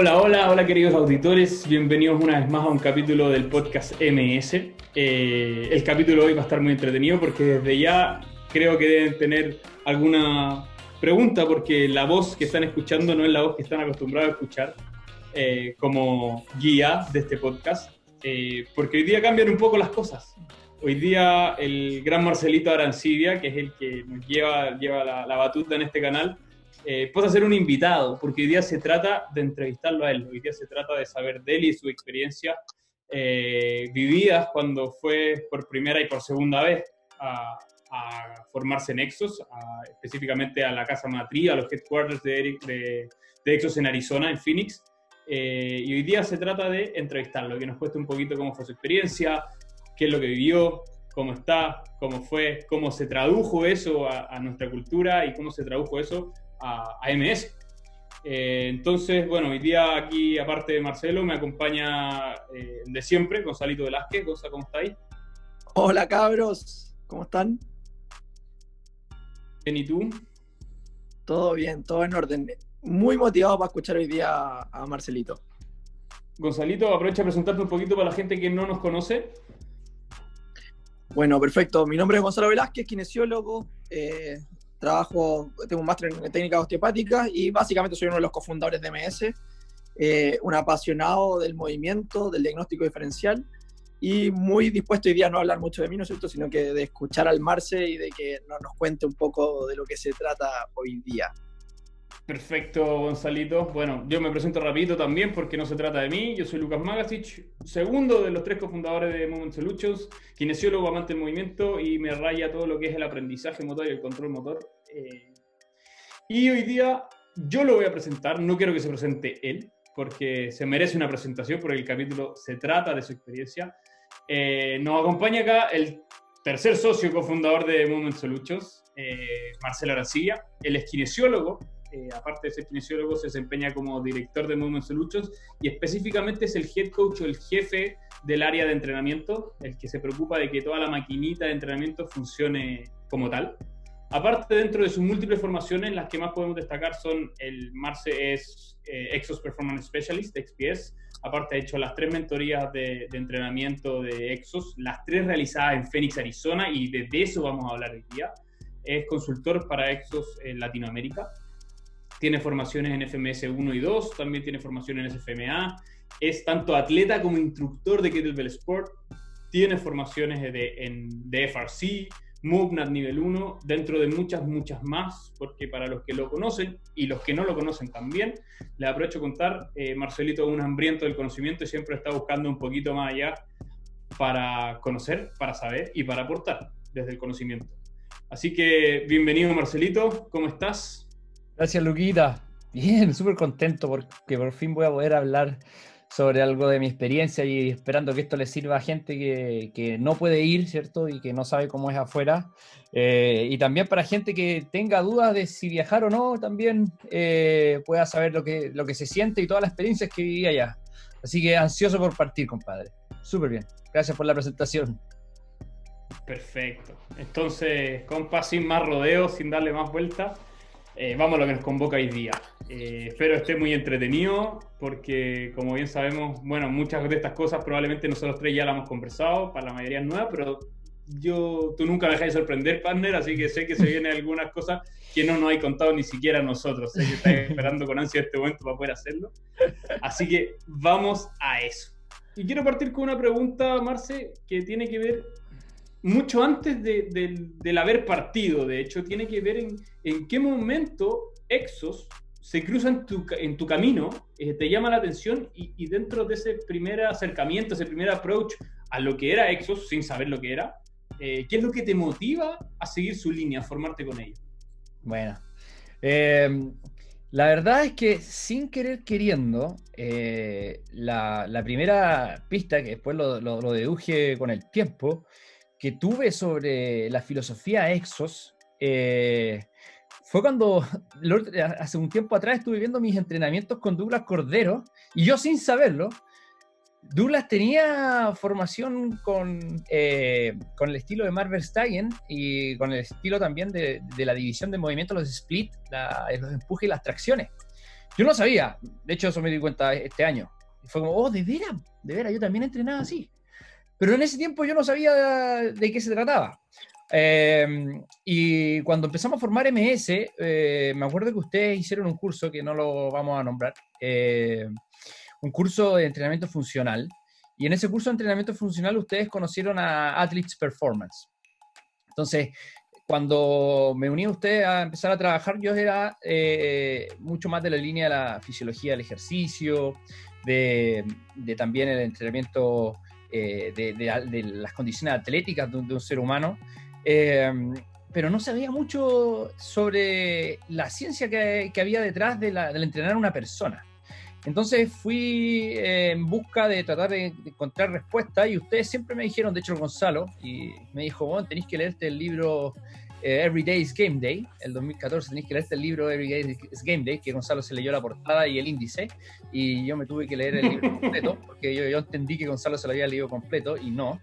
Hola, hola, hola queridos auditores, bienvenidos una vez más a un capítulo del podcast MS. Eh, el capítulo hoy va a estar muy entretenido porque desde ya creo que deben tener alguna pregunta porque la voz que están escuchando no es la voz que están acostumbrados a escuchar eh, como guía de este podcast, eh, porque hoy día cambian un poco las cosas. Hoy día el gran Marcelito Arancibia, que es el que nos lleva, lleva la, batuta en este canal, eh, pasa a ser un invitado, porque hoy día se trata de entrevistarlo a él, hoy día se trata de saber de él y su experiencia eh, vividas cuando fue por primera y por segunda vez a, formarse en Exos, específicamente a la casa matriz, a los headquarters de, de, de Exos en Arizona, en Phoenix. Eh, y hoy día se trata de entrevistarlo, que nos cueste un poquito cómo fue su experiencia, qué es lo que vivió, cómo está, cómo fue, cómo se tradujo eso a, nuestra cultura y cómo se tradujo eso a, MS. Eh, entonces, bueno, hoy día aquí, aparte de Marcelo, me acompaña eh, de siempre Gonzalito Velázquez. Gonzalo, ¿cómo estáis? Hola, cabros. ¿Cómo están? Bien, ¿y tú? Todo bien, todo en orden muy motivado para escuchar hoy día a Marcelito. Gonzalito, aprovecha a presentarte un poquito para la gente que no nos conoce. Bueno, perfecto. Mi nombre es Gonzalo Velázquez, kinesiólogo. Eh, trabajo, tengo un máster en técnicas osteopáticas y básicamente soy uno de los cofundadores de MS. Eh, un apasionado del movimiento, del diagnóstico diferencial y muy dispuesto hoy día a no hablar mucho de mí, ¿no es cierto?, sino que de escuchar al Marce y de que nos cuente un poco de lo que se trata hoy día. Perfecto, Gonzalito. Bueno, yo me presento rapidito también porque no se trata de mí. Yo soy Lucas Magasich, segundo de los tres cofundadores de Movement Solutions, kinesiólogo, amante del movimiento y me raya todo lo que es el aprendizaje motor y el control motor. Eh, y hoy día yo lo voy a presentar, no quiero que se presente él, porque se merece una presentación, porque el capítulo se trata de su experiencia. Eh, nos acompaña acá el tercer socio cofundador de Movement Solutions, eh, Marcelo Arancilla. Él es kinesiólogo, eh, aparte de ser kinesiólogo, se desempeña como director de Movement Solutions y específicamente es el head coach o el jefe del área de entrenamiento, el que se preocupa de que toda la maquinita de entrenamiento funcione como tal. Aparte, dentro de sus múltiples formaciones, las que más podemos destacar son el Marce es eh, Exos Performance Specialist, XPS. Aparte, ha hecho las tres mentorías de, de, entrenamiento de Exos, las tres realizadas en Phoenix, Arizona, y de eso vamos a hablar hoy día. Es consultor para Exos en Latinoamérica tiene formaciones en FMS 1 y 2, también tiene formación en SFMA, es tanto atleta como instructor de Kettlebell Sport, tiene formaciones de, en, de FRC, MoveNat nivel 1, dentro de muchas, muchas más, porque para los que lo conocen y los que no lo conocen también, les aprovecho a contar, eh, Marcelito es un hambriento del conocimiento y siempre está buscando un poquito más allá para conocer, para saber y para aportar desde el conocimiento. Así que bienvenido Marcelito, ¿cómo estás? Gracias, Luquita. Bien, súper contento porque por fin voy a poder hablar sobre algo de mi experiencia y esperando que esto le sirva a gente que, no puede ir, ¿cierto? Y que no sabe cómo es afuera. Eh, y también para gente que tenga dudas de si viajar o no, también eh, pueda saber lo que, lo que se siente y todas las experiencias que viví allá. Así que ansioso por partir, compadre. Súper bien. Gracias por la presentación. Perfecto. Entonces, compa, sin más rodeos, sin darle más vueltas eh, vamos a lo que nos convoca hoy día. Eh, espero esté muy entretenido porque, como bien sabemos, bueno, muchas de estas cosas probablemente nosotros tres ya las hemos conversado, para la mayoría es nueva, pero yo, tú nunca me dejas de sorprender, partner, así que sé que se vienen algunas cosas que no nos hay contado ni siquiera nosotros. Sé que estás esperando con ansia este momento para poder hacerlo. Así que vamos a eso. Y quiero partir con una pregunta, Marce, que tiene que ver mucho antes del haber partido, de hecho, tiene que ver en, en qué momento Exos se cruza en tu, en tu camino, eh, te llama la atención y, dentro de ese primer acercamiento, ese primer approach a lo que era Exos, sin saber lo que era, eh, ¿qué es lo que te motiva a seguir su línea, a formarte con ellos? Bueno, em, la verdad es que sin querer queriendo, eh, la, la, primera pista, que después lo, lo deduje con el tiempo, que tuve sobre la filosofía Exos eh, fue cuando hace un tiempo atrás estuve viendo mis entrenamientos con Douglas Cordero y yo sin saberlo, Douglas tenía formación con, eh, con el estilo de Marvel Verstappen y con el estilo también de, la división de movimiento, los split, los empujes y las tracciones. Yo no sabía, de hecho eso me di cuenta este año. Fue como, oh, de veras, de veras, yo también entrenaba así. Pero en ese tiempo yo no sabía de qué se trataba. Em, y cuando empezamos a formar MS, eh, me acuerdo que ustedes hicieron un curso, que no lo vamos a nombrar, eh, un curso de entrenamiento funcional. Y en ese curso de entrenamiento funcional ustedes conocieron a Athletes Performance. Entonces, cuando me uní a usted a empezar a trabajar, yo era eh, mucho más de la línea de la fisiología del ejercicio, de, también el entrenamiento de, las condiciones atléticas de un ser humano. Em, pero no sabía mucho sobre la ciencia que, había detrás de la, del entrenar a una persona. Entonces fui eh, en busca de tratar de, encontrar respuestas y ustedes siempre me dijeron, de hecho Gonzalo, y me dijo, bueno, tenéis que leerte el libro eh, Every Day is Game Day, el 2014 tenéis que leerte el libro Every Day is Game Day, que Gonzalo se leyó la portada y el índice, y yo me tuve que leer el libro completo, porque yo, yo entendí que Gonzalo se lo había leído completo y no.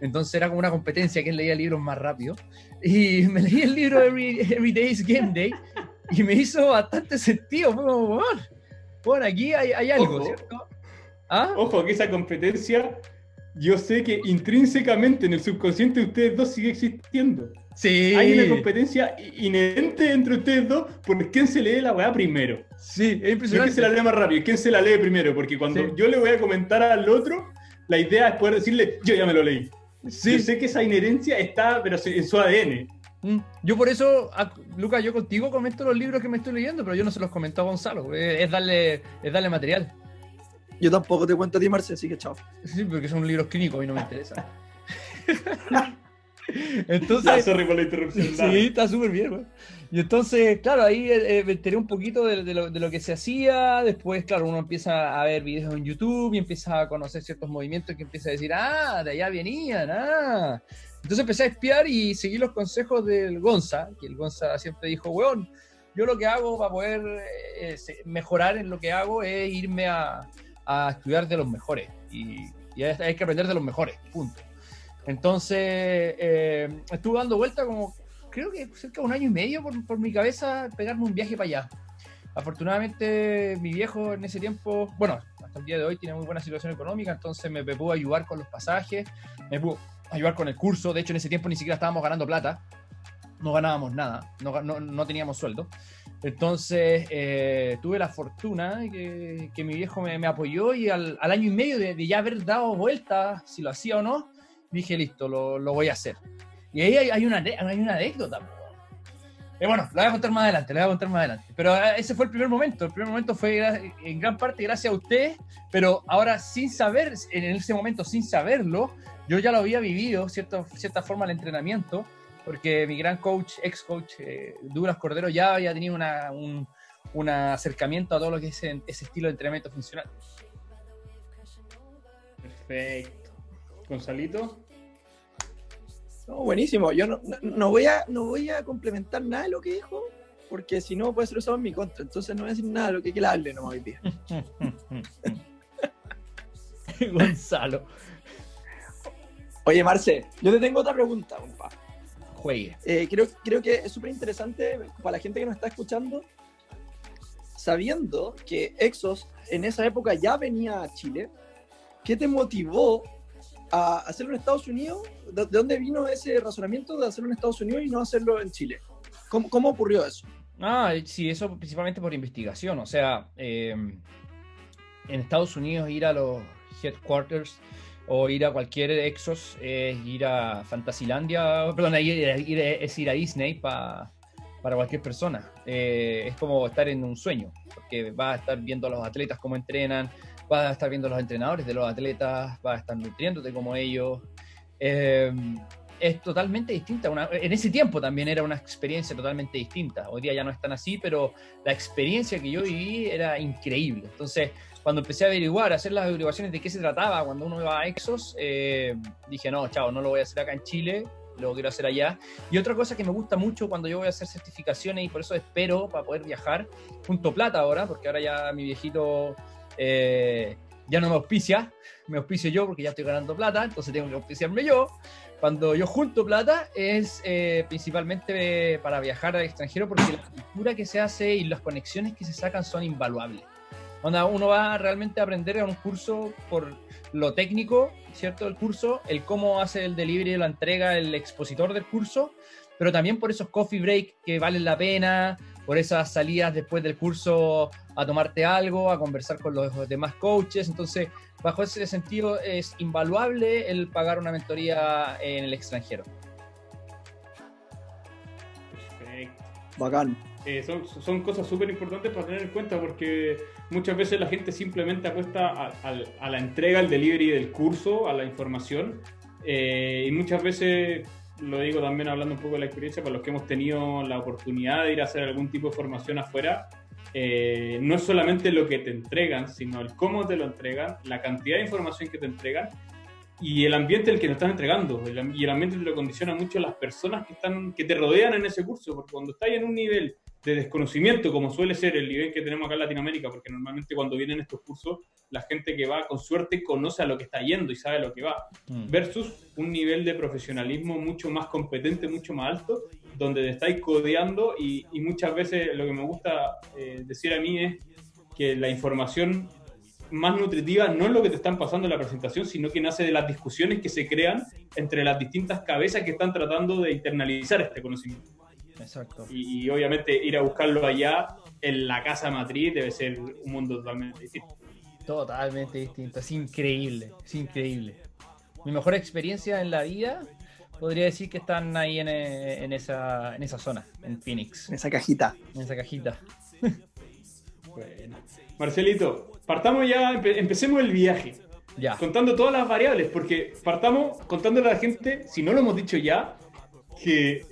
Entonces era como una competencia, quién leía libros más rápido. Y me leí el libro Every, Every Day's Game Day y me hizo bastante sentido. Fue como, bueno, aquí hay, hay algo, ¿cierto? ¿Ah? Ojo, que esa competencia, yo sé que intrínsecamente en el subconsciente de ustedes dos sigue existiendo. Sí. Hay una competencia inherente entre ustedes dos por quién se lee la weá primero. Sí, es impresionante. No quién se la lee más rápido, quién se la lee primero, porque cuando yo le voy a comentar al otro, la idea es poder decirle, yo ya me lo leí. Sí. sé que esa inherencia está, pero en su ADN. Mm. Yo por eso, Lucas, yo contigo comento los libros que me estoy leyendo, pero yo no se los comento a Gonzalo. Es darle, es darle material. Yo tampoco te cuento a ti, Marce, así que chao. Sí, porque son libros clínicos y no me interesan. Entonces. Ah, sorry por la interrupción. Sí, está súper bien, Y entonces, claro, ahí eh, me enteré un poquito de, lo, de, lo, que se hacía. Después, claro, uno empieza a ver videos en YouTube y empieza a conocer ciertos movimientos que empieza a decir, ah, de allá venían, ah. Entonces empecé a espiar y seguí los consejos del Gonza, que el Gonza siempre dijo, weón, yo lo que hago para poder eh, mejorar en lo que hago es irme a, a estudiar de los mejores. Y, y hay que aprender de los mejores, punto. Entonces, eh, estuve dando vuelta como, creo que cerca de un año y medio por, mi cabeza, pegarme un viaje para allá. Afortunadamente, mi viejo en ese tiempo, bueno, hasta el día de hoy tiene muy buena situación económica, entonces me, pudo ayudar con los pasajes, me pudo ayudar con el curso. De hecho, en ese tiempo ni siquiera estábamos ganando plata, no ganábamos nada, no, no, teníamos sueldo. Entonces, eh, tuve la fortuna de que, mi viejo me, apoyó y al, año y medio de, de, ya haber dado vuelta, si lo hacía o no, dije, listo, lo, lo voy a hacer. Y ahí hay, hay una, hay una anécdota. Eh, bueno, la voy a contar más adelante, la voy a contar más adelante. Pero eh, ese fue el primer momento. El primer momento fue en gran parte gracias a usted, pero ahora sin saber, en ese momento sin saberlo, yo ya lo había vivido, cierta, cierta forma, el entrenamiento, porque mi gran coach, ex coach, eh, Cordero, ya había tenido una, un, un, acercamiento a todo lo que es ese estilo de entrenamiento funcional. Perfecto. Gonzalito. No, buenísimo. Yo no, no, voy a, no voy a complementar nada de lo que dijo, porque si no puede ser usado en mi contra. Entonces no voy a decir nada de lo que, que le hable no hoy día. Gonzalo. Oye, Marce, yo te tengo otra pregunta, compa. Juegue. Eh, creo, creo que es súper interesante para la gente que nos está escuchando, sabiendo que Exos en esa época ya venía a Chile, ¿qué te motivó a hacerlo en Estados Unidos? ¿De, dónde vino ese razonamiento de hacerlo en Estados Unidos y no hacerlo en Chile? ¿Cómo, cómo ocurrió eso? Ah, sí, eso principalmente por investigación. O sea, em, en Estados Unidos ir a los headquarters o ir a cualquier Exos es ir a Fantasylandia, perdón, ir, es ir a Disney para cualquier persona. Eh, es como estar en un sueño, porque vas a estar viendo a los atletas cómo entrenan, vas a estar viendo los entrenadores de los atletas, vas a estar nutriéndote como ellos. Eh, es totalmente distinta. en ese tiempo también era una experiencia totalmente distinta. Hoy día ya no es tan así, pero la experiencia que yo viví era increíble. Entonces, cuando empecé a averiguar, a hacer las averiguaciones de qué se trataba cuando uno iba a Exos, eh, dije, no, chao, no lo voy a hacer acá en Chile, lo quiero hacer allá. Y otra cosa que me gusta mucho cuando yo voy a hacer certificaciones y por eso espero para poder viajar, junto plata ahora, porque ahora ya mi viejito eh, ya no me auspicia, me auspicio yo porque ya estoy ganando plata, entonces tengo que auspiciarme yo. Cuando yo junto plata es eh, principalmente para viajar al extranjero porque la cultura que se hace y las conexiones que se sacan son invaluables. uno va realmente a aprender en un curso por lo técnico, ¿cierto? El curso, el cómo hace el delivery, la entrega, el expositor del curso, pero también por esos coffee break que valen la pena, por esas salidas después del curso a tomarte algo, a conversar con los demás coaches. Entonces, bajo ese sentido, es invaluable el pagar una mentoría en el extranjero. Perfecto. Bacán. Eh, son, son, cosas súper importantes para tener en cuenta porque muchas veces la gente simplemente apuesta a, la entrega, al delivery del curso, a la información. Eh, y muchas veces lo digo también hablando un poco de la experiencia, para los que hemos tenido la oportunidad de ir a hacer algún tipo de formación afuera, eh, no es solamente lo que te entregan, sino el cómo te lo entregan, la cantidad de información que te entregan y el ambiente el que te están entregando. y el ambiente te lo condiciona mucho las personas que, están, que te rodean en ese curso, porque cuando estás en un nivel de desconocimiento, como suele ser el nivel que tenemos acá en Latinoamérica, porque normalmente cuando vienen estos cursos, la gente que va con suerte conoce a lo que está yendo y sabe lo que va, mm. versus un nivel de profesionalismo mucho más competente, mucho más alto, donde te estáis codeando y, muchas veces lo que me gusta eh, decir a mí es que la información más nutritiva no es lo que te están pasando en la presentación, sino que nace de las discusiones que se crean entre las distintas cabezas que están tratando de internalizar este conocimiento. Exacto. Y, obviamente ir a buscarlo allá en la casa matriz debe ser un mundo totalmente distinto. Totalmente distinto, es increíble, es increíble. Mi mejor experiencia en la vida podría decir que están ahí en, en, esa, en esa zona, en Phoenix. En esa cajita. En esa cajita. bueno. Marcelito, partamos ya, empecemos el viaje. Ya. Contando todas las variables, porque partamos contándole a la gente, si no lo hemos dicho ya, que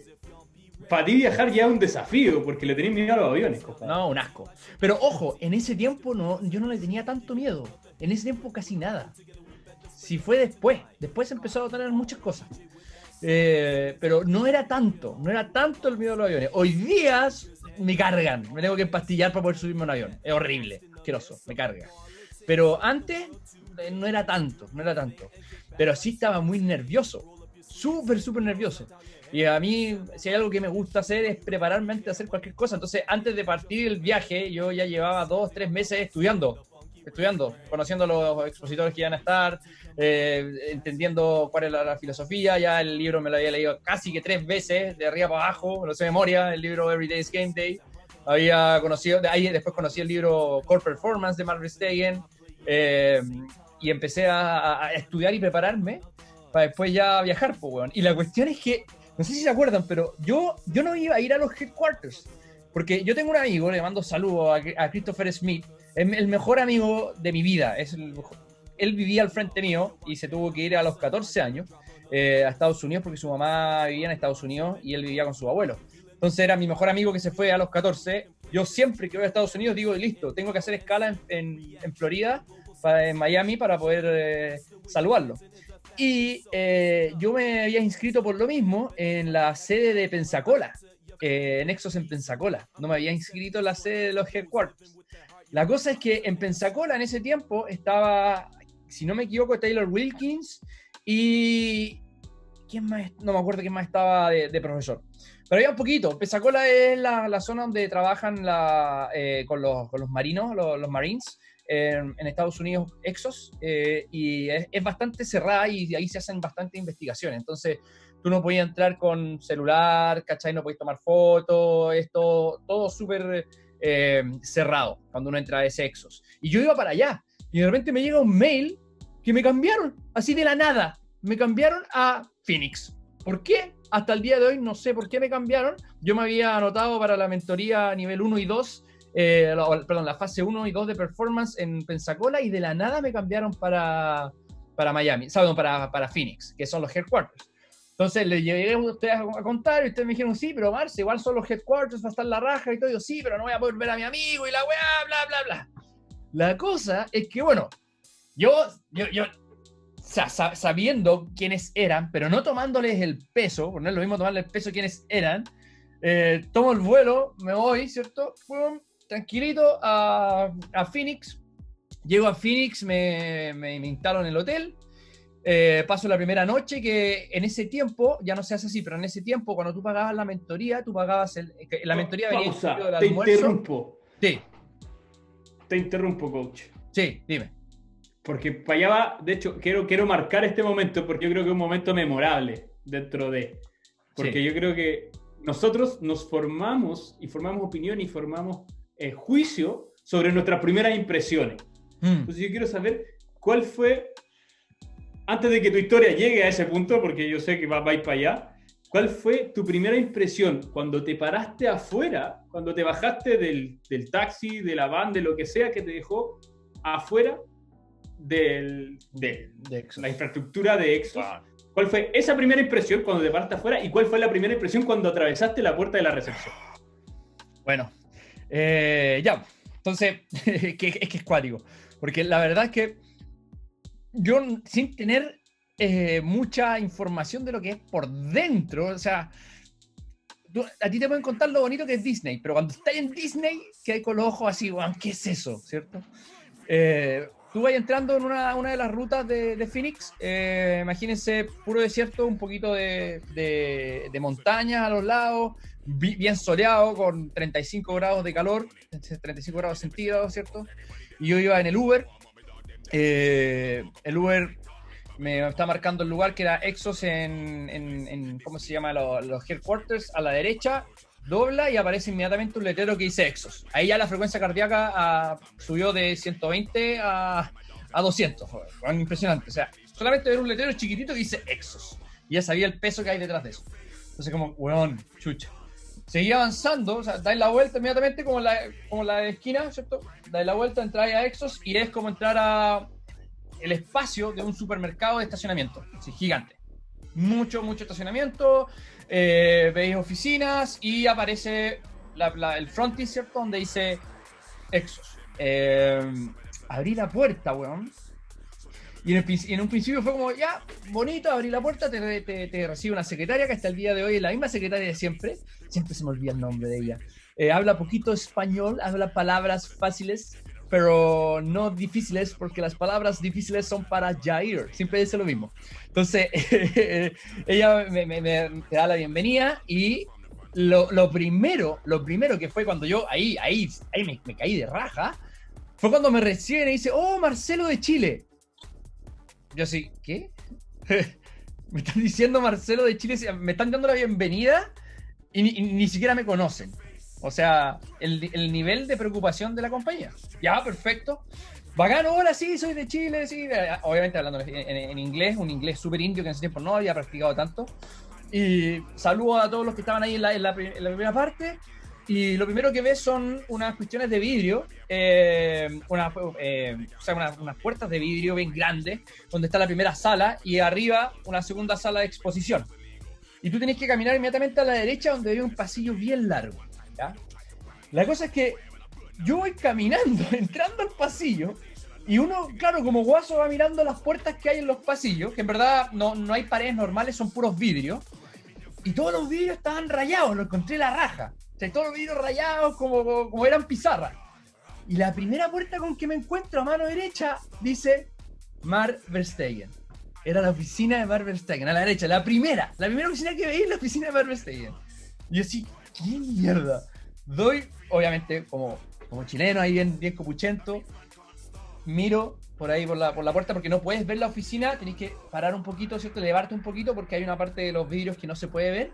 para ti viajar ya es un desafío, porque le tenés miedo a los aviones. No, un asco. Pero ojo, en ese tiempo no, yo no le tenía tanto miedo. En ese tiempo casi nada. Si fue después, después empezó a tener muchas cosas. Eh, pero no era tanto, no era tanto el miedo a los aviones. Hoy día me cargan, me tengo que empastillar para poder subirme a un avión. Es horrible, asqueroso, me carga. Pero antes eh, no era tanto, no era tanto. Pero sí estaba muy nervioso, súper, súper nervioso. Y a mí, si hay algo que me gusta hacer es prepararme antes de hacer cualquier cosa. Entonces, antes de partir el viaje, yo ya llevaba dos, tres meses estudiando, estudiando, conociendo los expositores que iban a estar, eh, entendiendo cuál era la, filosofía. Ya el libro me lo había leído casi que tres veces, de arriba para abajo, no sé memoria, el libro Every Day's Game Day. Había conocido, de ahí después conocí el libro Core Performance de Marvel Stegen. Eh, y empecé a, estudiar y prepararme para después ya viajar, pues, Y la cuestión es que no sé si se acuerdan, pero yo, yo no iba a ir a los headquarters. Porque yo tengo un amigo, le mando saludos a, Christopher Smith, es el mejor amigo de mi vida. Es él vivía al frente mío y se tuvo que ir a los 14 años eh, a Estados Unidos porque su mamá vivía en Estados Unidos y él vivía con su abuelo. Entonces era mi mejor amigo que se fue a los 14. Yo siempre que voy a Estados Unidos digo, listo, tengo que hacer escala en, en, Florida, en Miami, para poder eh, saludarlo. Y eh, yo me había inscrito por lo mismo en la sede de Pensacola, eh, Nexos en Pensacola. No me había inscrito en la sede de los headquarters. La cosa es que en Pensacola en ese tiempo estaba, si no me equivoco, Taylor Wilkins y. ¿Quién más? No me acuerdo quién más estaba de, profesor. Pero había un poquito. Pensacola es la, zona donde trabajan eh, con, los, marinos, los, los Marines en, Estados Unidos Exos eh, y es, bastante cerrada y ahí se hacen bastante investigaciones. Entonces, tú no podías entrar con celular, ¿cachai? No podías tomar fotos, esto, todo súper eh, cerrado cuando uno entra a ese Exos. Y yo iba para allá y de repente me llega un mail que me cambiaron, así de la nada. Me cambiaron a Phoenix. ¿Por qué? Hasta el día de hoy no sé por qué me cambiaron. Yo me había anotado para la mentoría nivel 1 y 2 eh, perdón, la fase 1 y 2 de performance en Pensacola y de la nada me cambiaron para, para Miami, ¿saben? Para, para Phoenix, que son los headquarters. Entonces le llegué a ustedes a contar y ustedes me dijeron, sí, pero Marce, igual son los headquarters, va a estar la raja y todo. yo, sí, pero no voy a poder ver a mi amigo y la weá, bla, bla, bla. La cosa es que, bueno, yo, yo, yo sabiendo quiénes eran, pero no tomándoles el peso, porque no es lo mismo tomarle el peso quiénes eran, eh, tomo el vuelo, me voy, ¿cierto? Tranquilito a, Phoenix. Llego a Phoenix, me, me, instalo en el hotel, eh, paso la primera noche, que en ese tiempo, ya no se hace así, pero en ese tiempo, cuando tú pagabas la mentoría, tú pagabas el, la mentoría venía del Te interrumpo. Sí. Te interrumpo, coach. Sí, dime. Porque para allá va, de hecho, quiero, quiero marcar este momento porque yo creo que es un momento memorable dentro de. Porque yo creo que nosotros nos formamos y formamos opinión y formamos eh, juicio sobre nuestras primeras impresiones. Mm. Entonces yo quiero saber cuál fue, antes de que tu historia llegue a ese punto, porque yo sé que va, va a ir para allá, ¿cuál fue tu primera impresión cuando te paraste afuera, cuando te bajaste del, del taxi, de la van, de lo que sea que te dejó afuera del, de, la infraestructura de Exos? ¿Cuál fue esa primera impresión cuando te paraste afuera y cuál fue la primera impresión cuando atravesaste la puerta de la recepción? Bueno, eh, ya, entonces, es que es cuático. Porque la verdad es que yo, sin tener eh, mucha información de lo que es por dentro, o sea, a ti te pueden contar lo bonito que es Disney, pero cuando estás en Disney, que hay con los ojos así, ¿qué es eso? ¿Cierto? Eh, tú vas entrando en una, una, de las rutas de, Phoenix, eh, imagínense puro desierto, un poquito de, de, de montañas a los lados, bien soleado, con 35 grados de calor, 35 grados centígrados, ¿cierto? Y yo iba en el Uber, eh, el Uber me está marcando el lugar que era Exos en, en, ¿cómo se llama? Los, headquarters, a la derecha, dobla y aparece inmediatamente un letrero que dice Exos. Ahí ya la frecuencia cardíaca ah, subió de 120 a, a 200. Fue, impresionante. O sea, solamente ver un letrero chiquitito que dice Exos. Y ya sabía el peso que hay detrás de eso. Entonces, como, weón, chucha. Seguía avanzando, o sea, dais la vuelta inmediatamente como la, como la esquina, ¿cierto? Dais la vuelta, entráis a Exos y es como entrar a el espacio de un supermercado de estacionamiento. Sí, gigante. Mucho, mucho estacionamiento eh, veis oficinas y aparece el frontis, ¿cierto? Donde dice Exos. Eh, abrí la puerta, weón. Y en, un principio fue como, ya, bonito, abrí la puerta, te, recibe una secretaria que hasta el día de hoy es la misma secretaria de siempre. Siempre se me olvida el nombre de ella. Eh, habla poquito español, habla palabras fáciles, pero no difíciles, porque las palabras difíciles son para Jair. Siempre dice lo mismo. Entonces, ella me, da la bienvenida y lo, primero, lo primero que fue cuando yo ahí, ahí, ahí me, caí de raja, fue cuando me reciben y dice, oh, Marcelo de Chile. Yo así, ¿qué? me están diciendo Marcelo de Chile, me están dando la bienvenida y ni siquiera me conocen. O sea, el, nivel de preocupación de la compañía. Ya, perfecto. Bacano, hola, sí, soy de Chile, sí. Obviamente hablando en, inglés, un inglés súper indio que en ese tiempo no había practicado tanto. Y saludo a todos los que estaban ahí en la, primera parte. Y lo primero que ves son unas cuestiones de vidrio, eh, eh, unas, puertas de vidrio bien grandes, donde está la primera sala y arriba una segunda sala de exposición. Y tú tienes que caminar inmediatamente a la derecha donde hay un pasillo bien largo. La cosa es que yo voy caminando, entrando al pasillo, y uno, claro, como guaso va mirando las puertas que hay en los pasillos, que en verdad no, no hay paredes normales, son puros vidrios, y todos los vidrios estaban rayados, lo encontré la raja. Sea, todos los vidrios rayados como, como, eran pizarras. Y la primera puerta con que me encuentro a mano derecha dice Mar Verstegen. Era la oficina de Mar Verstegen, a la derecha, la primera, la primera oficina que veí la oficina de Mar Verstegen. Y yo así, ¿qué mierda? Doy, obviamente, como, como chileno, ahí bien, bien copuchento, miro por ahí por la, por la puerta porque no puedes ver la oficina, tenés que parar un poquito, ¿cierto? Elevarte un poquito porque hay una parte de los vidrios que no se puede ver.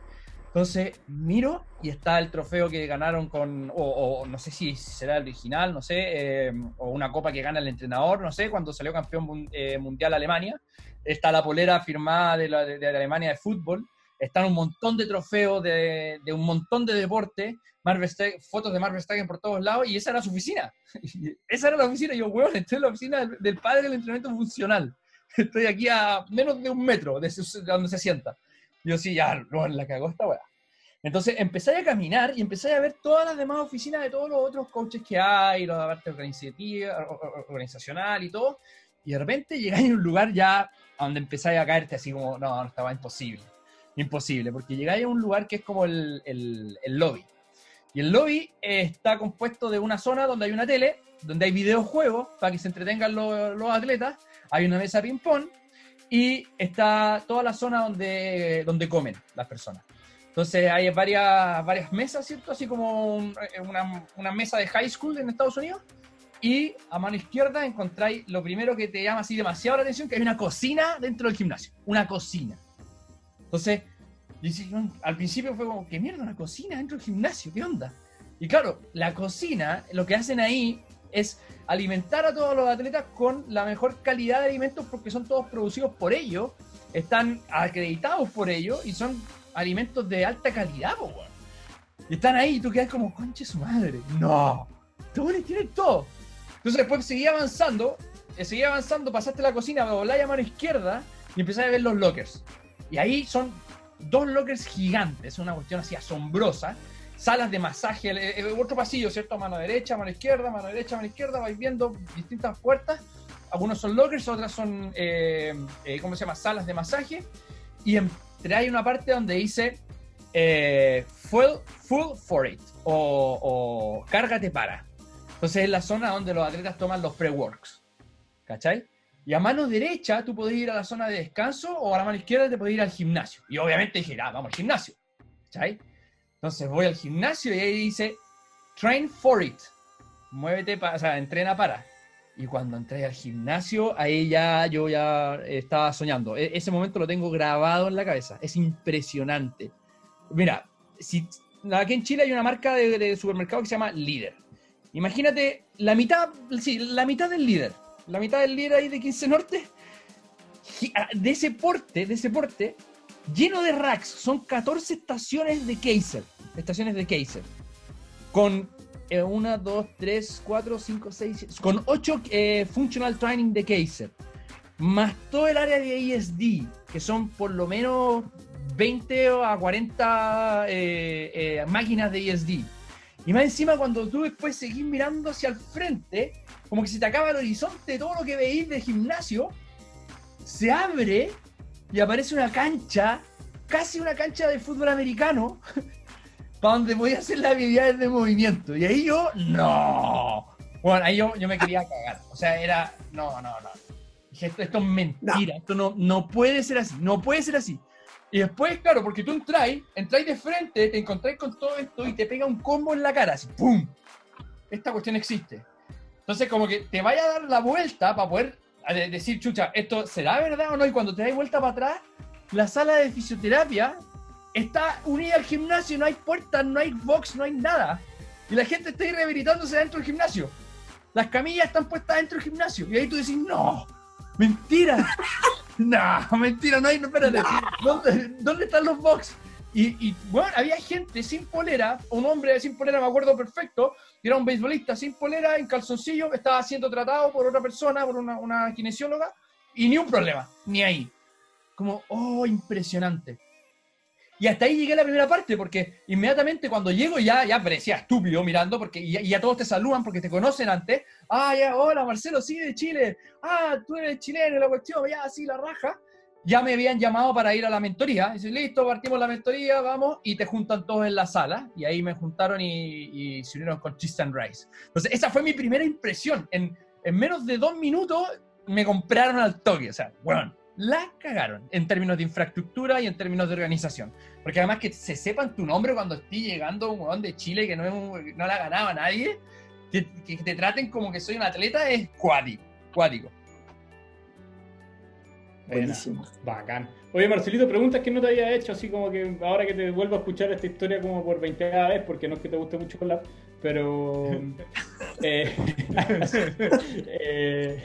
Entonces miro y está el trofeo que ganaron con, o, no sé si será el original, no sé, eh, o una copa que gana el entrenador, no sé, cuando salió campeón eh, mundial Alemania. Está la polera firmada de, Alemania de fútbol están un montón de trofeos de, un montón de deportes, fotos de Marvel Verstappen por todos lados, y esa era su oficina. esa era la oficina. Y yo, weón, estoy en la oficina del, padre del entrenamiento funcional. Estoy aquí a menos de un metro de, donde se sienta. Yo sí, ya, no, la cagó esta weá. Entonces empecé a caminar y empecé a ver todas las demás oficinas de todos los otros coaches que hay, los de parte organizacional y todo. Y de repente llegáis a un lugar ya donde empezáis a caerte así como, no, no estaba imposible imposible, porque llegáis a un lugar que es como el, el, lobby. Y el lobby eh, está compuesto de una zona donde hay una tele, donde hay videojuegos para que se entretengan los, los atletas, hay una mesa ping-pong y está toda la zona donde, donde comen las personas. Entonces hay varias, varias mesas, ¿cierto? Así como un- eh, una, una mesa de high school en Estados Unidos. Y a mano izquierda encontráis lo primero que te llama así demasiado la atención, que hay una cocina dentro del gimnasio. Una cocina. Entonces, al principio fue como, ¿qué mierda? Una cocina dentro del gimnasio, ¿qué onda? Y claro, la cocina, lo que hacen ahí es alimentar a todos los atletas con la mejor calidad de alimentos porque son todos producidos por ellos, están acreditados por ellos y son alimentos de alta calidad, po. Y están ahí y tú quedas como, conche su madre. No, todos les tienen todo. Entonces después seguí avanzando, eh, seguí avanzando, pasaste la cocina, dobláis a mano izquierda y empezáis a ver los lockers. Y ahí son dos lockers gigantes, una cuestión así asombrosa. Salas de masaje, eh, eh, otro pasillo, ¿cierto? Mano derecha, mano izquierda, mano derecha, mano izquierda, vais viendo distintas puertas. Algunos son lockers, otras son, eh, eh, ¿cómo se llama? Salas de masaje. Y entre hay una parte donde dice eh, full, full for it o, o cárgate para. Entonces es la zona donde los atletas toman los pre-works. ¿Cachai? Y a mano derecha tú podés ir a la zona de descanso o a la mano izquierda te podés ir al gimnasio. Y obviamente dije, ah, vamos al gimnasio. ¿Cachai? Entonces voy al gimnasio y ahí dice, train for it. Muévete, pa- o sea, entrena para. Y cuando entré al gimnasio, ahí ya yo ya estaba soñando. E- ese momento lo tengo grabado en la cabeza. Es impresionante. Mira, si aquí en Chile hay una marca de, de supermercado que se llama Líder. Imagínate la mitad, sí, la mitad del líder. La mitad del líder ahí de 15 Norte. ah, De ese porte, de ese porte, lleno de racks. Son 14 estaciones de Kaiser. Estaciones de Kaiser. Con 1, 2, 3, 4, 5, 6, con 8 Functional Training de Kaiser. Más todo el área de ESD, que son por lo menos 20 a 40 eh, eh, máquinas de ESD. Y más encima, cuando tú después seguís mirando hacia el frente, como que se te acaba el horizonte todo lo que veís de gimnasio, se abre y aparece una cancha, casi una cancha de fútbol americano, para donde podía hacer las habilidades de movimiento. Y ahí yo, no. Bueno, ahí yo, yo me quería cagar. O sea, era, no, no, no. Dije, esto, esto es mentira, esto no, no puede ser así, no puede ser así. Y después, claro, porque tú entráis, entráis de frente, te encontráis con todo esto y te pega un combo en la cara, así, ¡pum! Esta cuestión existe. Entonces, como que te vaya a dar la vuelta para poder a decir, chucha, ¿esto será verdad o no? Y cuando te das vuelta para atrás, la sala de fisioterapia está unida al gimnasio, no hay puertas, no hay box, no hay nada. Y la gente está ahí rehabilitándose dentro del gimnasio. Las camillas están puestas dentro del gimnasio. Y ahí tú decís, no, mentira. no, mentira, no hay, no, espérate. ¿Dónde, dónde están los box? Y, y, bueno, había gente sin polera, un hombre sin polera, me acuerdo perfecto, que era un beisbolista sin polera, en calzoncillo, estaba siendo tratado por otra persona, por una, una kinesióloga, y ni un problema, ni ahí. Como, oh, impresionante. Y hasta ahí llegué a la primera parte, porque inmediatamente cuando llego ya, ya parecía estúpido mirando, porque ya, ya todos te saludan porque te conocen antes. Ah, ya, hola Marcelo, sí, de Chile. Ah, tú eres chileno, la cuestión, ya, sí, la raja. Ya me habían llamado para ir a la mentoría. Dice, listo, partimos la mentoría, vamos, y te juntan todos en la sala. Y ahí me juntaron y, se unieron con Tristan Rice. Entonces, esa fue mi primera impresión. En, en menos de dos minutos me compraron al toque. O sea, bueno, la cagaron en términos de infraestructura y en términos de organización. Porque además que se sepan tu nombre cuando estés llegando un huevón de Chile que no, no la ganaba nadie, que, que te traten como que soy un atleta es cuático, cuático. Buenísimo. Bacán. Oye, Marcelito, preguntas que no te había hecho, así como que ahora que te vuelvo a escuchar esta historia como por 20 vez, porque no es que te guste mucho hablar, pero... eh, eh,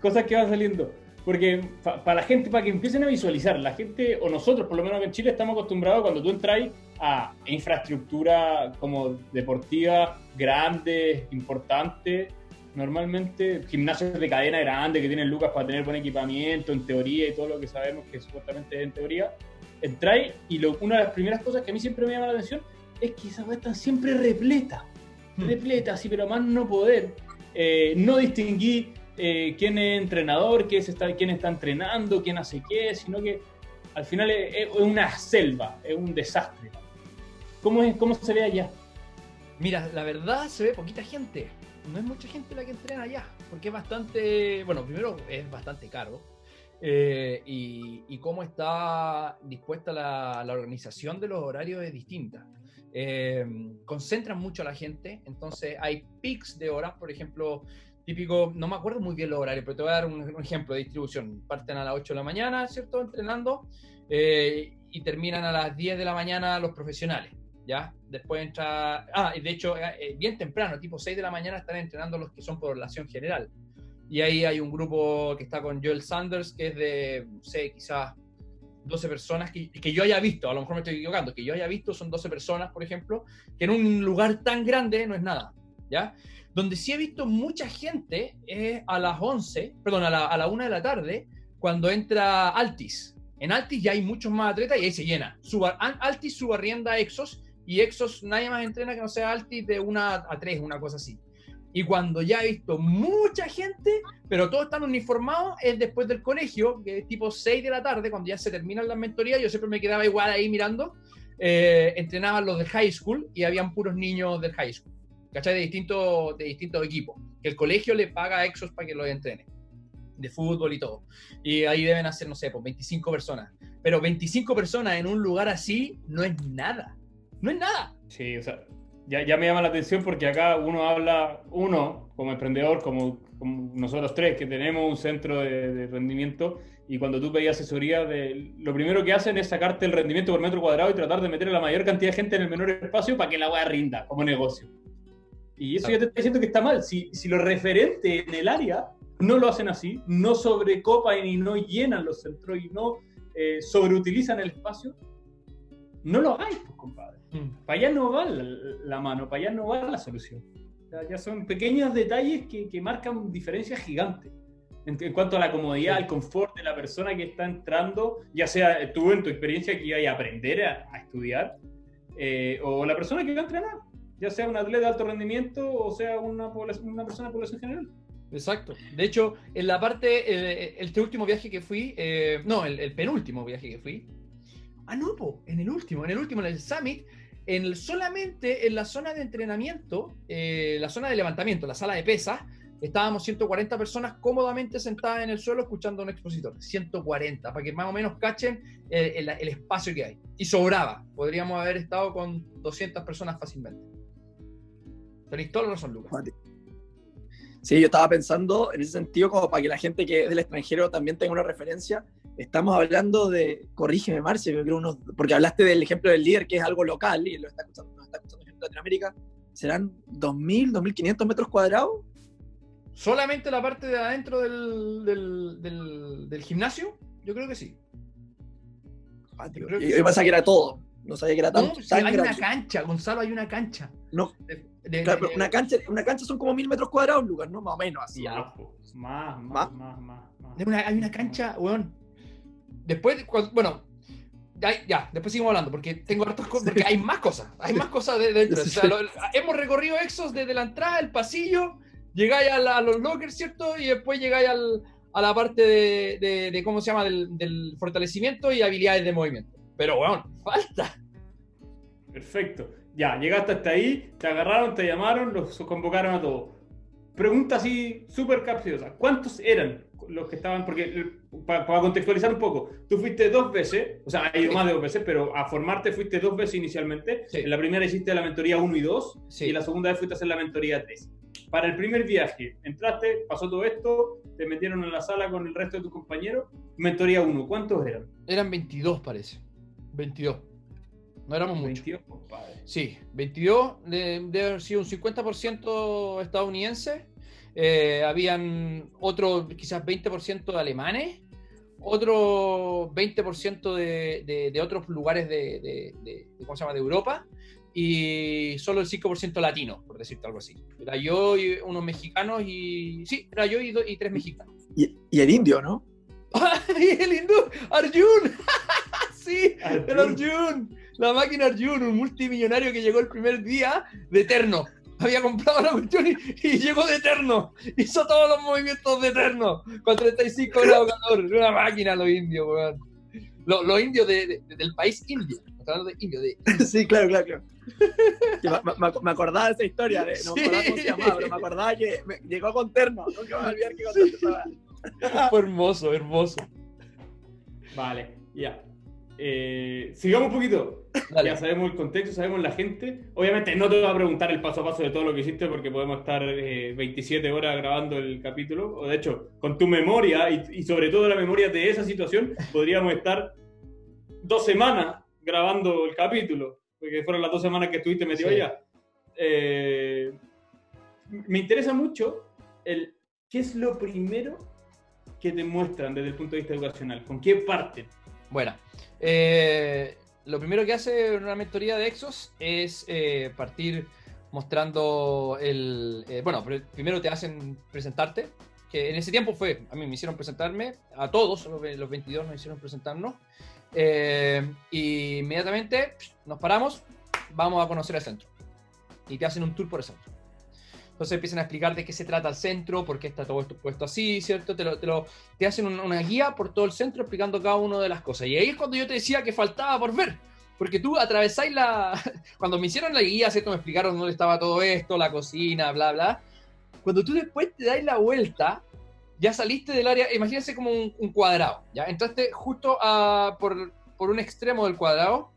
cosas que van saliendo. Porque para la gente, para que empiecen a visualizar, la gente, o nosotros, por lo menos en Chile, estamos acostumbrados cuando tú entras a infraestructura como deportiva, grande, importante, normalmente gimnasios de cadena grande que tienen lucas para tener buen equipamiento, en teoría y todo lo que sabemos que supuestamente es en teoría, entráis y lo- una de las primeras cosas que a mí siempre me llama la atención es que esas weas están siempre repletas, Hmm. repletas, sí, pero más no poder. Eh, no distinguí eh, quién es entrenador, quién está, quién está entrenando, quién hace qué, sino que al final es, es una selva, es un desastre. ¿Cómo, es, ¿Cómo se ve allá? Mira, la verdad se ve poquita gente. No es mucha gente la que entrena allá, porque es bastante, bueno, primero es bastante caro. eh, y, y cómo está dispuesta la, la organización de los horarios es distinta. Eh, concentran mucho a la gente, entonces hay pics de horas, por ejemplo, típico, no me acuerdo muy bien los horarios, pero te voy a dar un, un ejemplo de distribución. Parten a las 8 de la mañana, ¿cierto? Entrenando, eh, y terminan a las 10 de la mañana los profesionales. ¿Ya? Después entra. Ah, de hecho, eh, bien temprano, tipo 6 de la mañana, están entrenando los que son por relación general. Y ahí hay un grupo que está con Joel Sanders, que es de, no sé, quizás 12 personas que, que yo haya visto, a lo mejor me estoy equivocando, que yo haya visto son 12 personas, por ejemplo, que en un lugar tan grande no es nada, ¿ya? Donde sí he visto mucha gente es a las 11, perdón, a la, a la 1 de la tarde, cuando entra Altis. En Altis ya hay muchos más atletas y ahí se llena. Suba, Altis subarrienda Exos y Exos nadie más entrena que no sea Altis de 1 a 3, una cosa así. Y cuando ya he visto mucha gente, pero todos están uniformados, es después del colegio, que es tipo 6 de la tarde, cuando ya se terminan las mentorías, yo siempre me quedaba igual ahí mirando, eh, entrenaban los del high school y habían puros niños del high school, ¿cachai? De distintos de distintos equipos, que el colegio le paga a Exos para que los entrene, de fútbol y todo. Y ahí deben hacer, no sé, pues 25 personas. Pero 25 personas en un lugar así no es nada. No es nada. Sí, o sea, ya, ya me llama la atención porque acá uno habla, uno como emprendedor, como, como nosotros tres, que tenemos un centro de, de, rendimiento, y cuando tú pedías asesoría, de, lo primero que hacen es sacarte el rendimiento por metro cuadrado y tratar de meter a la mayor cantidad de gente en el menor espacio para que la weá rinda como negocio. Y eso ya te está diciendo que está mal. Si, si los referentes en el área no lo hacen así, no sobrecopan y no llenan los centros y no eh, sobreutilizan el espacio, no lo hay, pues, compadre. Mm. Para allá no va la, la, mano, para allá no va la solución. O sea, ya son pequeños detalles que, que marcan diferencias gigantes. En, en, cuanto a la comodidad, sí. al confort de la persona que está entrando, ya sea tú en tu experiencia que iba a aprender a, a estudiar, eh, o la persona que va a entrenar, ya sea un atleta de alto rendimiento o sea una, una persona de población general. Exacto. De hecho, en la parte, el, este último viaje que fui, eh, no, el, el, penúltimo viaje que fui, ah, no, po, en el último, en el último, en el Summit, en solamente en la zona de entrenamiento, eh, la zona de levantamiento, la sala de pesas, estábamos 140 personas cómodamente sentadas en el suelo escuchando un expositor. 140, para que más o menos cachen el, el, el, espacio que hay. Y sobraba. Podríamos haber estado con 200 personas fácilmente. Tenéis toda la razón, Lucas. Sí, yo estaba pensando en ese sentido, como para que la gente que es del extranjero también tenga una referencia. Estamos hablando de, corrígeme, Marce, creo unos, porque hablaste del ejemplo del líder, que es algo local y lo está escuchando, nos está escuchando gente de Latinoamérica. ¿Serán 2.000, 2.500 metros cuadrados? ¿Solamente la parte de adentro del, del, del, del gimnasio? Yo creo que sí. Ah, yo, yo pensaba que era todo. No sabía que era tan, no, tan hay grande. una cancha, Gonzalo, hay una cancha. No. De, de, claro, de, una cancha, una cancha son como mil metros cuadrados, Lucas, ¿no? Más o menos así. Más, más, más, más, más. Una, hay una cancha, weón. Después, bueno, ya, ya, después seguimos hablando, porque tengo hartas cosas, porque hay más cosas, hay más cosas de, dentro. O sea, lo, hemos recorrido Exos desde la entrada, el pasillo, llegáis a, la, a, los lockers, ¿cierto? Y después llegáis al, a la parte de, de, de, ¿cómo se llama?, del, del, fortalecimiento y habilidades de movimiento. Pero, bueno, falta. Perfecto. Ya, llegaste hasta ahí, te agarraron, te llamaron, los convocaron a todos. Pregunta así, súper capciosa. ¿Cuántos eran los que estaban? Porque, para, para, contextualizar un poco, tú fuiste dos veces, o sea, ha ido sí. más de dos veces, pero a formarte fuiste dos veces inicialmente. Sí. En la primera hiciste la mentoría 1 y 2, sí. y la segunda vez fuiste a hacer la mentoría 3. Para el primer viaje, entraste, pasó todo esto, te metieron en la sala con el resto de tus compañeros. Mentoría 1, ¿cuántos eran? Eran 22, parece. 22. No éramos muchos. 22, compadre. Sí, 22, debe haber sido un 50% estadounidense. Eh, habían otro, quizás 20% de alemanes, otro 20% de, de, de, otros lugares de, de, ¿cómo se llama?, de Europa, y solo el 5% latino, por decirte algo así. Era yo y unos mexicanos y... Sí, era yo y, do, y tres mexicanos. Y, y, el indio, ¿no? y el indio, Arjun. sí, Arjun. el Arjun. La máquina Arjun, un multimillonario que llegó el primer día de Eterno. Había comprado la cuestión y, y, llegó de Eterno. Hizo todos los movimientos de Eterno. Con 35 grados calor. Una máquina los indios, weón. Los, indios del país indio. hablando de indio. De... Sí, claro, claro, claro. me, me, acordaba de esa historia, de, no me acordaba cómo se llamaba, pero me acordaba que llegó con terno. Nunca me voy a olvidar que contestó. Fue hermoso, hermoso. Vale, ya. Eh, sigamos un poquito. Ya sabemos el contexto, sabemos la gente. Obviamente no te voy a preguntar el paso a paso de todo lo que hiciste porque podemos estar 27 eh, horas grabando el capítulo. O de hecho, con tu memoria y, sobre todo la memoria de esa situación, podríamos estar dos semanas grabando el capítulo. Porque fueron las dos semanas que estuviste metido allá. Eh, me interesa mucho el qué es lo primero que te muestran desde el punto de vista educacional. ¿Con qué parten? Bueno, eh, lo primero que hace una mentoría de Exos es eh, partir mostrando el... Eh, bueno, primero te hacen presentarte, que en ese tiempo fue, a mí me hicieron presentarme, a todos, los, 22 nos hicieron presentarnos, y inmediatamente nos paramos, vamos a conocer el centro. Y te hacen un tour por el centro. Entonces empiezan a explicar de qué se trata el centro, por qué está todo esto puesto así, ¿cierto? Te, lo, te, hacen una guía por todo el centro explicando cada una de las cosas. Y ahí es cuando yo te decía que faltaba por ver. Porque tú atravesáis la... Cuando me hicieron la guía, ¿cierto? Me explicaron dónde estaba todo esto, la cocina, bla, bla. Cuando tú después te das la vuelta, ya saliste del área, imagínense como un, cuadrado, ¿ya? Entraste justo a, por, por un extremo del cuadrado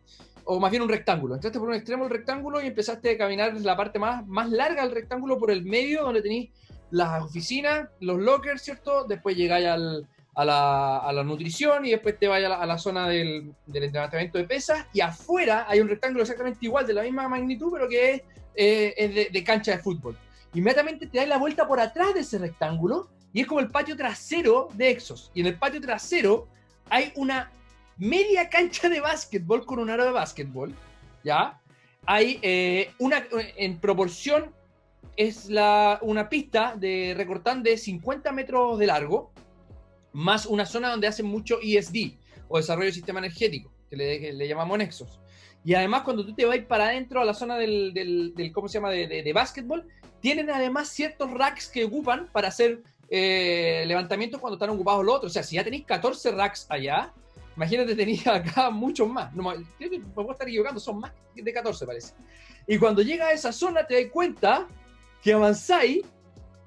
o más bien un rectángulo. Entraste por un extremo del rectángulo y empezaste a caminar la parte más, más larga del rectángulo por el medio, donde tenéis las oficinas, los lockers, ¿cierto? Después llegáis al, a, la, a, la, nutrición y después te vayas a la, zona del, entrenamiento de pesas. Y afuera hay un rectángulo exactamente igual, de la misma magnitud, pero que es, eh, es de, cancha de fútbol. Inmediatamente te das la vuelta por atrás de ese rectángulo y es como el patio trasero de Exos. Y en el patio trasero hay una media cancha de básquetbol con un aro de básquetbol, ¿ya? Hay eh, una, en proporción, es la, una pista de recortán de 50 metros de largo, más una zona donde hacen mucho ESD, o desarrollo de sistema energético, que le, llamamos nexos. Y además, cuando tú te vas para adentro a la zona del, del, ¿cómo se llama?, de, de, básquetbol, tienen además ciertos racks que ocupan para hacer eh, levantamientos cuando están ocupados los otros. O sea, si ya tenéis 14 racks allá, Imagínate, tenía acá muchos más. No, me puedo estar equivocando, son más de 14 parece. Y cuando llega a esa zona te das cuenta que avanzáis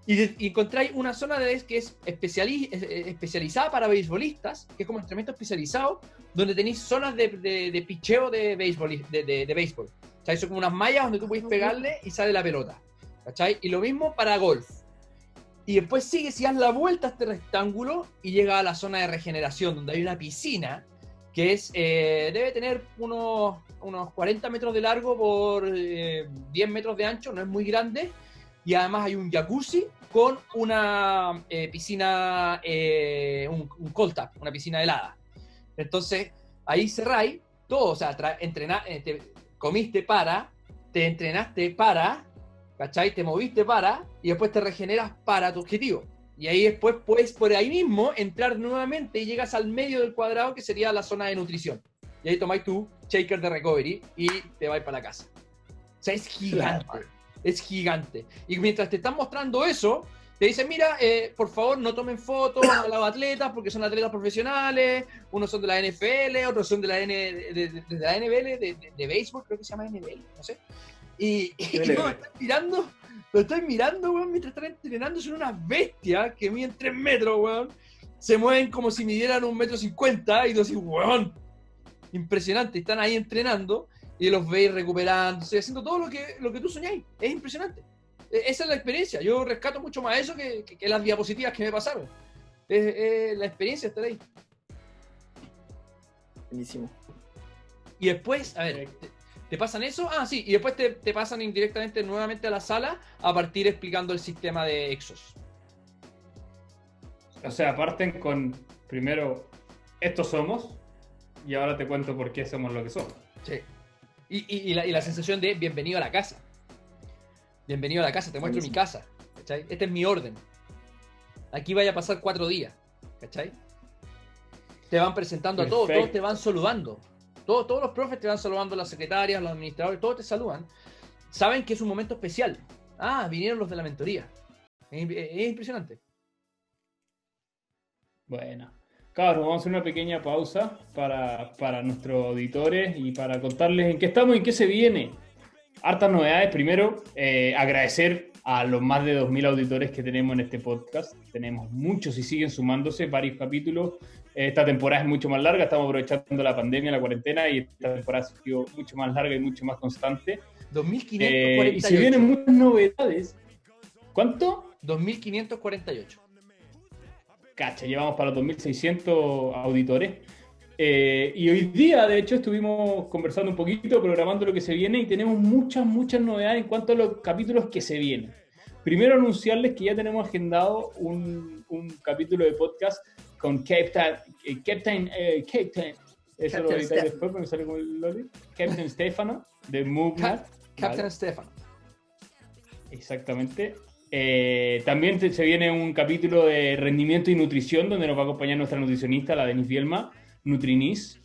y, encontráis una zona de, que es especializada para beisbolistas, que es como entrenamiento especializado, donde tenéis zonas de, de, picheo de béisbol. De, de, béisbol. O sea, son como unas mallas donde tú puedes pegarle y sale la pelota. ¿Cachai? Y lo mismo para golf. Y después sigue y haz la vuelta a este rectángulo y llega a la zona de regeneración, donde hay una piscina que es eh, debe tener unos, unos 40 metros de largo por 10 eh, metros de ancho, no es muy grande. Y además hay un jacuzzi con una eh, piscina, un, un tap, una piscina helada. Entonces, ahí cerráis todo, o sea, te comiste para, te entrenaste para, ¿cachai? Te moviste para y después te regeneras para tu objetivo. Y ahí después puedes por ahí mismo entrar nuevamente y llegas al medio del cuadrado que sería la zona de nutrición. Y ahí tomáis tu shaker de recovery y te vais para la casa. O sea, es gigante. Es gigante. Y mientras te están mostrando eso, te dicen, mira, eh, por favor no tomen fotos a los atletas porque son atletas profesionales, unos son de la NFL, otros son de la, N, de, la NBL, de, de, béisbol, creo que se llama NBL, no sé. Y, y lo estoy mirando, lo estoy mirando, weón, mientras están entrenando, son unas bestias que miden 3 metros, weón. Se mueven como si midieran un metro cincuenta y tú así, weón. Impresionante, están ahí entrenando y los veis recuperándose, haciendo todo lo que, lo que tú soñáis. Es impresionante. E, esa es la experiencia. Yo rescato mucho más eso que, que, las diapositivas que me pasaron. Es, la experiencia estar ahí. Buenísimo. Y después, a ver, ¿Te pasan eso? Ah, sí, y después te, pasan indirectamente nuevamente a la sala a partir explicando el sistema de Exos. O sea, parten con primero, estos somos, y ahora te cuento por qué somos lo que somos. Sí. Y, la, sensación de bienvenido a la casa. Bienvenido a la casa, te muestro mi casa. ¿Cachai? Este es mi orden. Aquí vaya a pasar cuatro días. ¿Cachai? Te van presentando a todos, todos te van saludando todos los profes te van saludando, las secretarias, los administradores, todos te saludan. Saben que es un momento especial. Ah, vinieron los de la mentoría. Es, impresionante. Bueno. Cabros, vamos a hacer una pequeña pausa para, para nuestros auditores y para contarles en qué estamos y qué se viene. Hartas novedades. Primero, eh, agradecer a los más de 2.000 auditores que tenemos en este podcast. Tenemos muchos y siguen sumándose varios capítulos. Esta temporada es mucho más larga, estamos aprovechando la pandemia, la cuarentena y esta temporada ha sido mucho más larga y mucho más constante. 2.548. Eh, y se vienen muchas novedades. ¿Cuánto? 2.548. Cacha, llevamos para los 2.600 auditores. Eh, y hoy día, de hecho, estuvimos conversando un poquito, programando lo que se viene y tenemos muchas, muchas novedades en cuanto a los capítulos que se vienen. Primero anunciarles que ya tenemos agendado un, un capítulo de podcast con Captain, eh, Captain, eh, Captain, eso lo editaré después porque sale con el Loli. Captain Stefano, de Movement. Captain ¿vale? Stefano. Exactamente. Eh, también se viene un capítulo de rendimiento y nutrición donde nos va a acompañar nuestra nutricionista, la Denis Bielma, Nutrinis.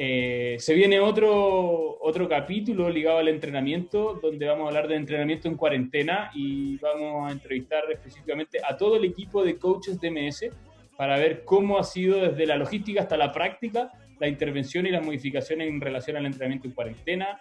Eh, se viene otro, otro capítulo ligado al entrenamiento donde vamos a hablar de entrenamiento en cuarentena y vamos a entrevistar específicamente a todo el equipo de coaches DMS para ver cómo ha sido desde la logística hasta la práctica la intervención y las modificaciones en relación al entrenamiento en cuarentena,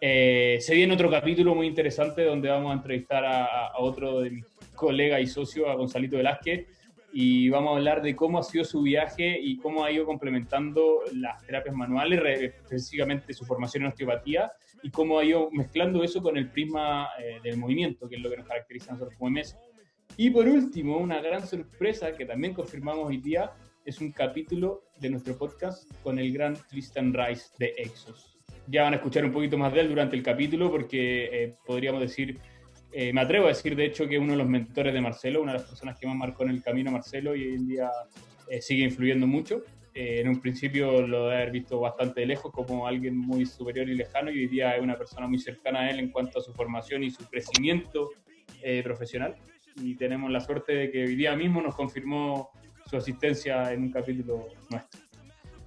eh, se viene otro capítulo muy interesante donde vamos a entrevistar a, a otro de mis colegas y socios, a Gonzalito Velázquez, y vamos a hablar de cómo ha sido su viaje y cómo ha ido complementando las terapias manuales, específicamente su formación en osteopatía, y cómo ha ido mezclando eso con el prisma eh, del movimiento, que es lo que nos caracteriza a nosotros como MS. Y por último, una gran sorpresa que también confirmamos hoy día, es un capítulo de nuestro podcast con el gran Tristan Rice de Exos ya van a escuchar un poquito más de él durante el capítulo porque eh, podríamos decir, eh, me atrevo a decir de hecho que es uno de los mentores de Marcelo, una de las personas que más marcó en el camino a Marcelo y hoy en día eh, sigue influyendo mucho. en un principio lo de haber visto bastante de lejos como alguien muy superior y lejano y hoy día es una persona muy cercana a él en cuanto a su formación y su crecimiento profesional. Y tenemos la suerte de que hoy día mismo nos confirmó su asistencia en un capítulo nuestro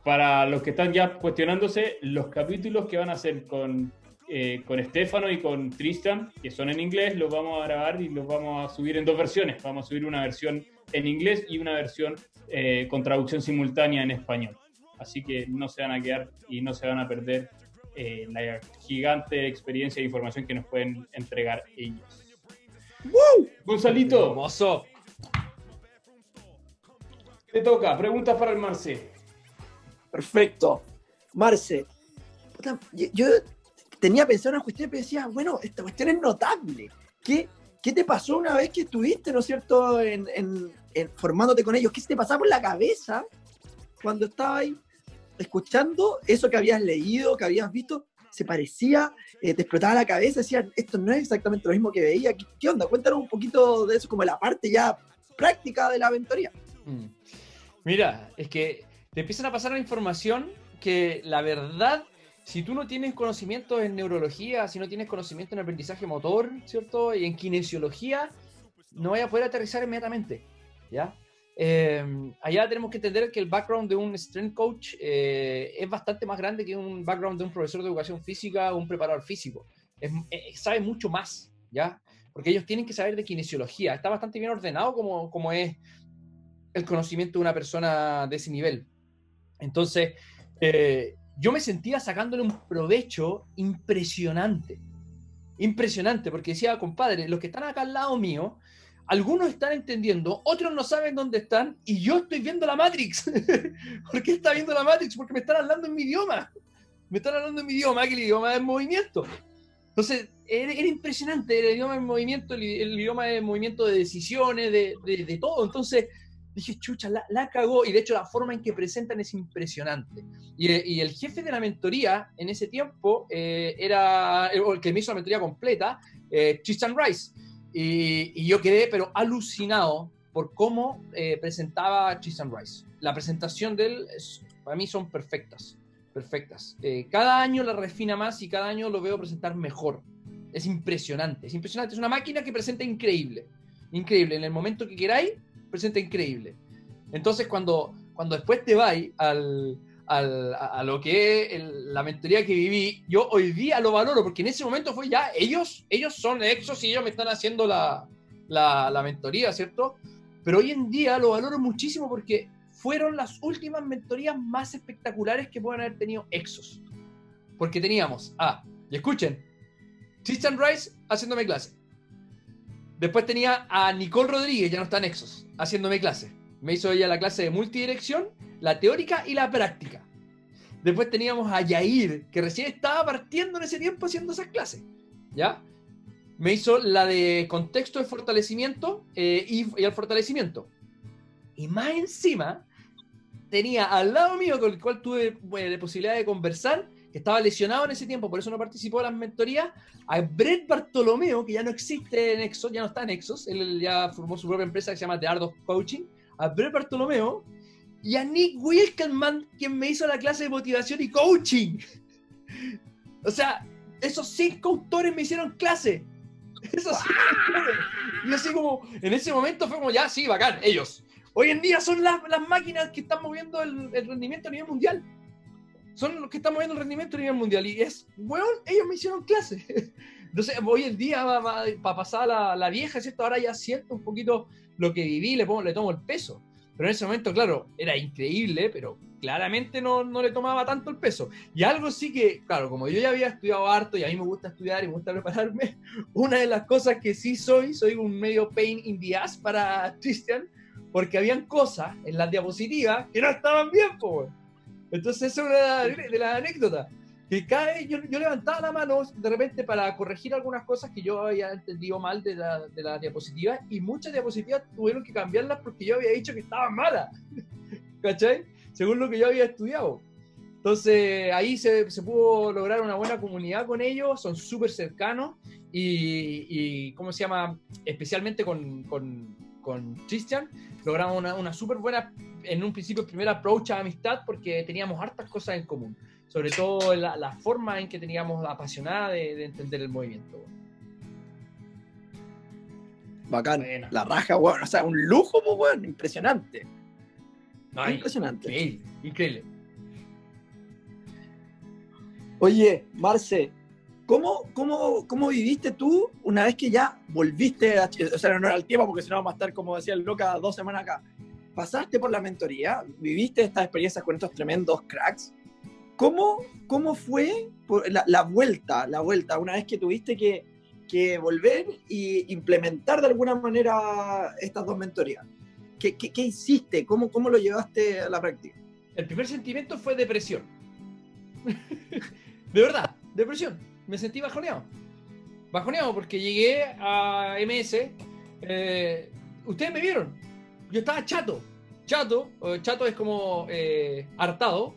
para los que están ya cuestionándose, los capítulos que van a ser con, eh, con Estefano y con Tristan, que son en inglés, los vamos a grabar y los vamos a subir en dos versiones. Vamos a subir una versión en inglés y una versión eh, con traducción simultánea en español. Así que no se van a quedar y no se van a perder eh, la gigante experiencia e información que nos pueden entregar ellos. ¡Woo! Gonzalito. Hermoso. Te toca, preguntas para el Marce. Perfecto. Marce, yo tenía pensado una cuestión y decía, bueno, esta cuestión es notable. ¿Qué, qué te pasó una vez que estuviste, ¿no es cierto?, en, formándote con ellos. ¿Qué se te pasaba por la cabeza cuando estabas ahí escuchando eso que habías leído, que habías visto? ¿Se parecía? Eh, ¿Te explotaba la cabeza? Decías, esto no es exactamente lo mismo que veía. ¿Qué, onda? Cuéntanos un poquito de eso, como la parte ya práctica de la aventuría. Mm. Mira, es que te empiezan a pasar la información que la verdad, si tú no tienes conocimiento en neurología, si no tienes conocimiento en aprendizaje motor, ¿cierto? Y en kinesiología, no vaya a poder aterrizar inmediatamente, ¿ya? Eh, allá tenemos que entender que el background de un strength coach eh, es bastante más grande que un background de un profesor de educación física o un preparador físico. Es, eh, sabe mucho más, ¿ya? Porque ellos tienen que saber de kinesiología. Está bastante bien ordenado como, como es el conocimiento de una persona de ese nivel. Entonces, eh, yo me sentía sacándole un provecho impresionante. Impresionante, porque decía, compadre, los que están acá al lado mío, algunos están entendiendo, otros no saben dónde están, y yo estoy viendo la Matrix. ¿Por qué está viendo la Matrix? Porque me están hablando en mi idioma. Me están hablando en mi idioma, que el idioma del movimiento. Entonces, era, impresionante el idioma del movimiento, el, idioma de movimiento de decisiones, de, de todo. Entonces, dije, chucha, la, cagó. Y de hecho la forma en que presentan es impresionante. Y, el jefe de la mentoría en ese tiempo eh, era, el que me hizo la mentoría completa, eh, Tristan Rice. Y, yo quedé, pero alucinado por cómo eh, presentaba Tristan Rice. La presentación de él, para mí son perfectas. Perfectas. Eh, cada año la refina más y cada año lo veo presentar mejor. Es impresionante, es impresionante. Es una máquina que presenta increíble. Increíble. En el momento que queráis, presenta increíble. Entonces, cuando, cuando después te vas al, a, lo que es la mentoría que viví, yo hoy día lo valoro, porque en ese momento fue ya, ellos, ellos son exos y ellos me están haciendo la, la, mentoría, ¿cierto? Pero hoy en día lo valoro muchísimo porque fueron las últimas mentorías más espectaculares que puedan haber tenido Exos. Porque teníamos a, y escuchen, Christian Rice haciéndome clase. Después tenía a Nicole Rodríguez, ya no está en Exos, haciéndome clase. Me hizo ella la clase de multidirección, la teórica y la práctica. Después teníamos a Yair, que recién estaba partiendo en ese tiempo haciendo esas clases. ¿Ya? Me hizo la de contexto de fortalecimiento eh, y, y el fortalecimiento. Y más encima, tenía al lado mío, con el cual tuve la posibilidad de conversar, que estaba lesionado en ese tiempo, por eso no participó en las mentorías, a Brett Bartolomeo, que ya no existe en Exos, ya no está en Exos, él ya formó su propia empresa que se llama The Art Coaching, a Brett Bartolomeo y a Nick Wilkelman, quien me hizo la clase de motivación y coaching. O sea, esos cinco autores me hicieron clase. Esos. Y así como, en ese momento fue como, ya, sí, bacán, ellos. Hoy en día son las, las máquinas que están moviendo el, el rendimiento a nivel mundial son los que están moviendo el rendimiento a nivel mundial. Y es, weón, ellos me hicieron clase. Entonces, hoy en día, para pasar la, la vieja, ¿cierto? Ahora ya siento un poquito lo que viví, le, pongo, le tomo el peso. Pero en ese momento, claro, era increíble, pero claramente no, no, le tomaba tanto el peso. Y algo sí que, claro, como yo ya había estudiado harto y a mí me gusta estudiar y me gusta prepararme, una de las cosas que sí soy, soy un medio pain in the ass para Christian, porque habían cosas en las diapositivas que no estaban bien, pues. Entonces, esa es una de las anécdotas. Que vez yo, yo, levantaba la mano de repente para corregir algunas cosas que yo había entendido mal de la, de la diapositiva y muchas diapositivas tuvieron que cambiarlas porque yo había dicho que estaban malas. ¿Cachai? Según lo que yo había estudiado. Entonces ahí se, se pudo lograr una buena comunidad con ellos, son súper cercanos y, y, ¿cómo se llama? Especialmente con, con, con Christian, logramos una, una súper buena, en un principio, primera approach a amistad porque teníamos hartas cosas en común sobre todo la, la, forma en que teníamos apasionada de, de entender el movimiento. Bacán, la raja, weón, o sea, un lujo, weón, impresionante. Impresionante. Increíble, increíble. Oye, Marce, ¿cómo, cómo, ¿cómo viviste tú una vez que ya volviste a O sea, no era el tiempo porque si no vamos a estar, como decía el Loca, dos semanas acá. Pasaste por la mentoría, viviste estas experiencias con estos tremendos cracks ¿Cómo, cómo fue la, la, vuelta, la vuelta, una vez que tuviste que, que volver e implementar de alguna manera estas dos mentorías? ¿Qué, qué, qué hiciste? ¿Cómo, ¿Cómo lo llevaste a la práctica? El primer sentimiento fue depresión. de verdad, depresión. Me sentí bajoneado. Bajoneado porque llegué a MS. Eh, Ustedes me vieron. Yo estaba chato. Chato. Chato es como eh, hartado